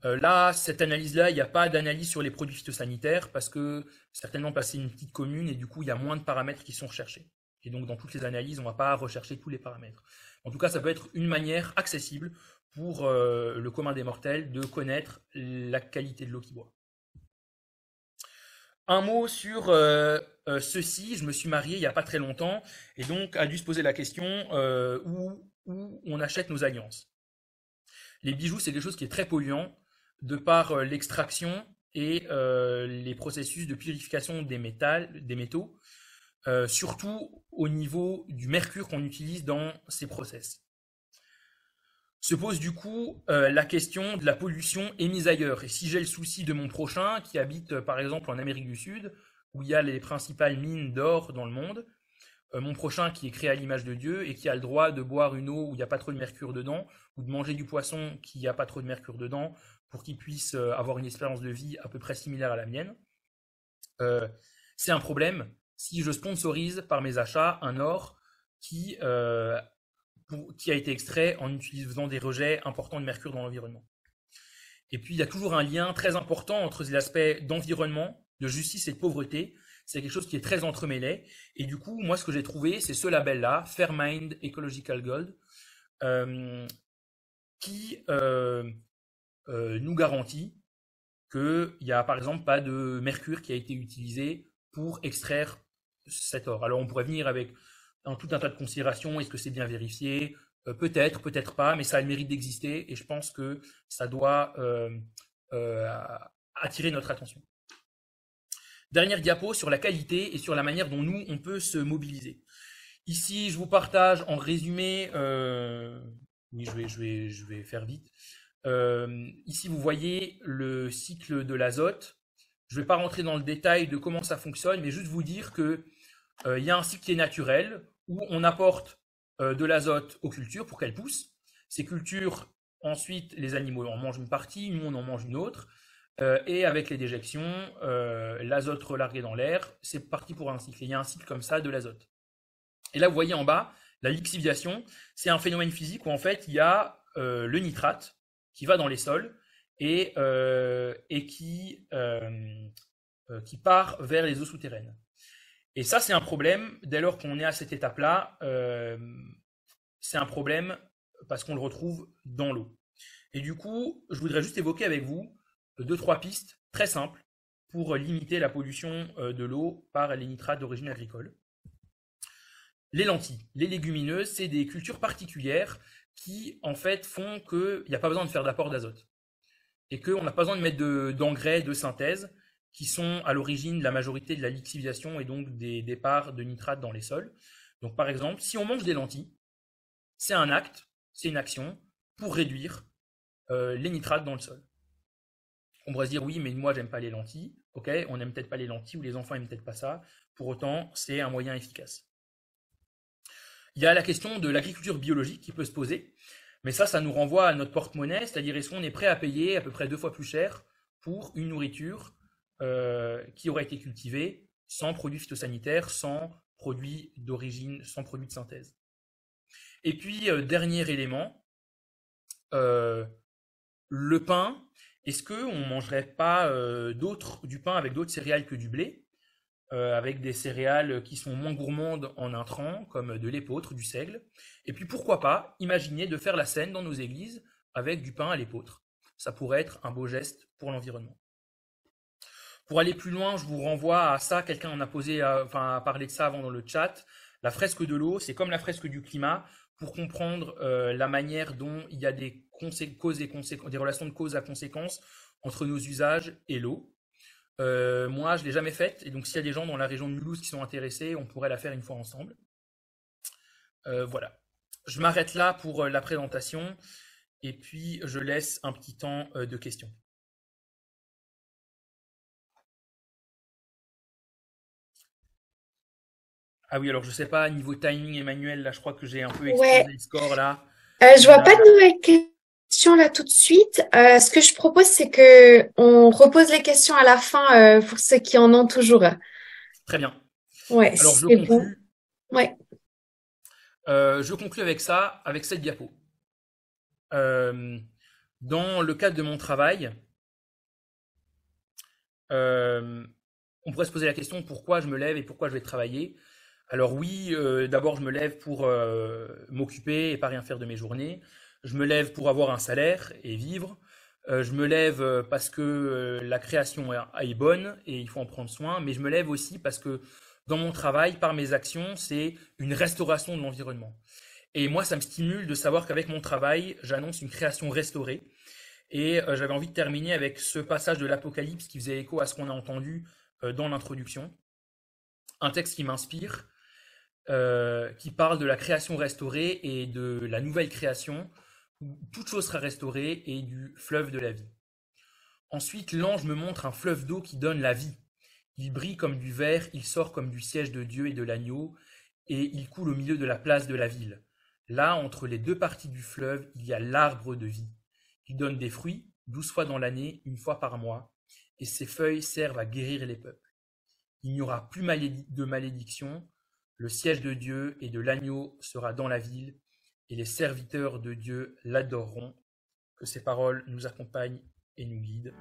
Euh, là, cette analyse-là, il n'y a pas d'analyse sur les produits phytosanitaires parce que certainement passer une petite commune et du coup, il y a moins de paramètres qui sont recherchés. Et donc, dans toutes les analyses, on ne va pas rechercher tous les paramètres. En tout cas, ça peut être une manière accessible pour le commun des mortels de connaître la qualité de l'eau qu'il boit. Un mot sur euh, euh, ceci. Je me suis marié il n'y a pas très longtemps et donc a dû se poser la question euh, où, on achète nos alliances. Les bijoux, c'est quelque chose qui est très polluant de par l'extraction et les processus de purification des, métaux, surtout au niveau du mercure qu'on utilise dans ces process. Se pose du coup euh, la question de la pollution émise ailleurs. Et si j'ai le souci de mon prochain qui habite euh, par exemple en Amérique du Sud, où il y a les principales mines d'or dans le monde, euh, mon prochain qui est créé à l'image de Dieu et qui a le droit de boire une eau où il n'y a pas trop de mercure dedans, ou de manger du poisson qui n'y a pas trop de mercure dedans, pour qu'il puisse avoir une espérance de vie à peu près similaire à la mienne, c'est un problème si je sponsorise par mes achats un or qui qui a été extrait en utilisant des rejets importants de mercure dans l'environnement. Et puis, il y a toujours un lien très important entre les aspects d'environnement, de justice et de pauvreté. C'est quelque chose qui est très entremêlé. Et du coup, moi, ce que j'ai trouvé, c'est ce label-là, Fairmind Ecological Gold, euh, qui euh, euh, nous garantit qu'il n'y a, par exemple, pas de mercure qui a été utilisé pour extraire cet or. Alors, on pourrait venir avec tout un tas de considérations. Est-ce que c'est bien vérifié? Euh, Peut-être, peut-être pas, mais ça a le mérite d'exister et je pense que ça doit euh, euh, attirer notre attention. Dernière diapo sur la qualité et sur la manière dont nous, on peut se mobiliser. Ici, je vous partage en résumé, oui, je vais, je, je vais faire vite. Ici, vous voyez le cycle de l'azote. Je ne vais pas rentrer dans le détail de comment ça fonctionne, mais juste vous dire que il y a un cycle qui est naturel où on apporte euh, de l'azote aux cultures pour qu'elles poussent. Ces cultures, ensuite, les animaux en mangent une partie, nous on en mange une autre. Euh, et avec les déjections, euh, l'azote relargué dans l'air, c'est parti pour un cycle. il y a un cycle comme ça de l'azote. Et là, vous voyez en bas, la lixiviation, c'est un phénomène physique où en fait, il y a le nitrate qui va dans les sols et, et qui, qui part vers les eaux souterraines. Et ça, c'est un problème. Dès lors qu'on est à cette étape-là, euh, c'est un problème parce qu'on le retrouve dans l'eau. Et du coup, je voudrais juste évoquer avec vous deux, trois pistes très simples pour limiter la pollution euh, de l'eau par les nitrates d'origine agricole. Les lentilles, les légumineuses, c'est des cultures particulières qui, en fait, font qu'il n'y a pas besoin de faire d'apport d'azote. Et qu'on n'a pas besoin de mettre d'engrais de synthèse qui sont à l'origine de la majorité de la lixiviation et donc des départs de nitrates dans les sols. Donc par exemple, si on mange des lentilles, c'est un acte, c'est une action pour réduire euh, les nitrates dans le sol. On pourrait se dire oui, mais moi j'aime pas les lentilles. Ok, on n'aime peut-être pas les lentilles ou les enfants n'aiment peut-être pas ça. Pour autant, c'est un moyen efficace. Il y a la question de l'agriculture biologique qui peut se poser, mais ça, ça nous renvoie à notre porte-monnaie, c'est-à-dire est-ce qu'on est prêt à payer à peu près deux fois plus cher pour une nourriture euh, qui aurait été cultivé sans produits phytosanitaires, sans produits d'origine, sans produits de synthèse? Et puis, euh, dernier élément, euh, le pain. Est-ce qu'on ne mangerait pas du pain avec d'autres céréales que du blé, avec des céréales qui sont moins gourmandes en intrants, comme de l'épeautre, du seigle Et puis pourquoi pas imaginer de faire la scène dans nos églises avec du pain à l'épeautre Ça pourrait être un beau geste pour l'environnement. Pour aller plus loin, je vous renvoie à ça. Quelqu'un en a posé, euh, enfin, parlé de ça avant dans le chat. La fresque de l'eau, c'est comme la fresque du climat pour comprendre euh, la manière dont il y a des relations de cause à conséquence entre nos usages et l'eau. Euh, moi, je ne l'ai jamais faite, et donc s'il y a des gens dans la région de Mulhouse qui sont intéressés, on pourrait la faire une fois ensemble. Euh, voilà. Je m'arrête là pour la présentation, et puis je laisse un petit temps de questions. Ah oui, alors je sais pas, niveau timing, Emmanuel, là, je crois que j'ai un peu explosé le score là. Euh, je vois pas de nouvelles questions là tout de suite. Euh, ce que je propose, c'est que on repose les questions à la fin euh, pour ceux qui en ont toujours. Très bien. Ouais, alors je conclue. Bon. Ouais. Euh, je conclue avec ça, avec cette diapo. Dans le cadre de mon travail, on pourrait se poser la question pourquoi je me lève et pourquoi je vais travailler? Alors oui, d'abord je me lève pour m'occuper et pas rien faire de mes journées. Je me lève pour avoir un salaire et vivre. Euh, je me lève parce que la création est bonne et il faut en prendre soin. Mais je me lève aussi parce que dans mon travail, par mes actions, c'est une restauration de l'environnement. Et moi, ça me stimule de savoir qu'avec mon travail, j'annonce une création restaurée. Et j'avais envie de terminer avec ce passage de l'Apocalypse qui faisait écho à ce qu'on a entendu dans l'introduction. Un texte qui m'inspire, euh, qui parle de la création restaurée et de la nouvelle création, où toute chose sera restaurée, et du fleuve de la vie. Ensuite, l'ange me montre un fleuve d'eau qui donne la vie. Il brille comme du verre, il sort comme du siège de Dieu et de l'agneau, et il coule au milieu de la place de la ville. Là, entre les deux parties du fleuve, il y a l'arbre de vie. Il donne des fruits, douze fois dans l'année, une fois par mois, et ses feuilles servent à guérir les peuples. Il n'y aura plus de malédiction, le siège de Dieu et de l'agneau sera dans la ville, et les serviteurs de Dieu l'adoreront. Que ces paroles nous accompagnent et nous guident.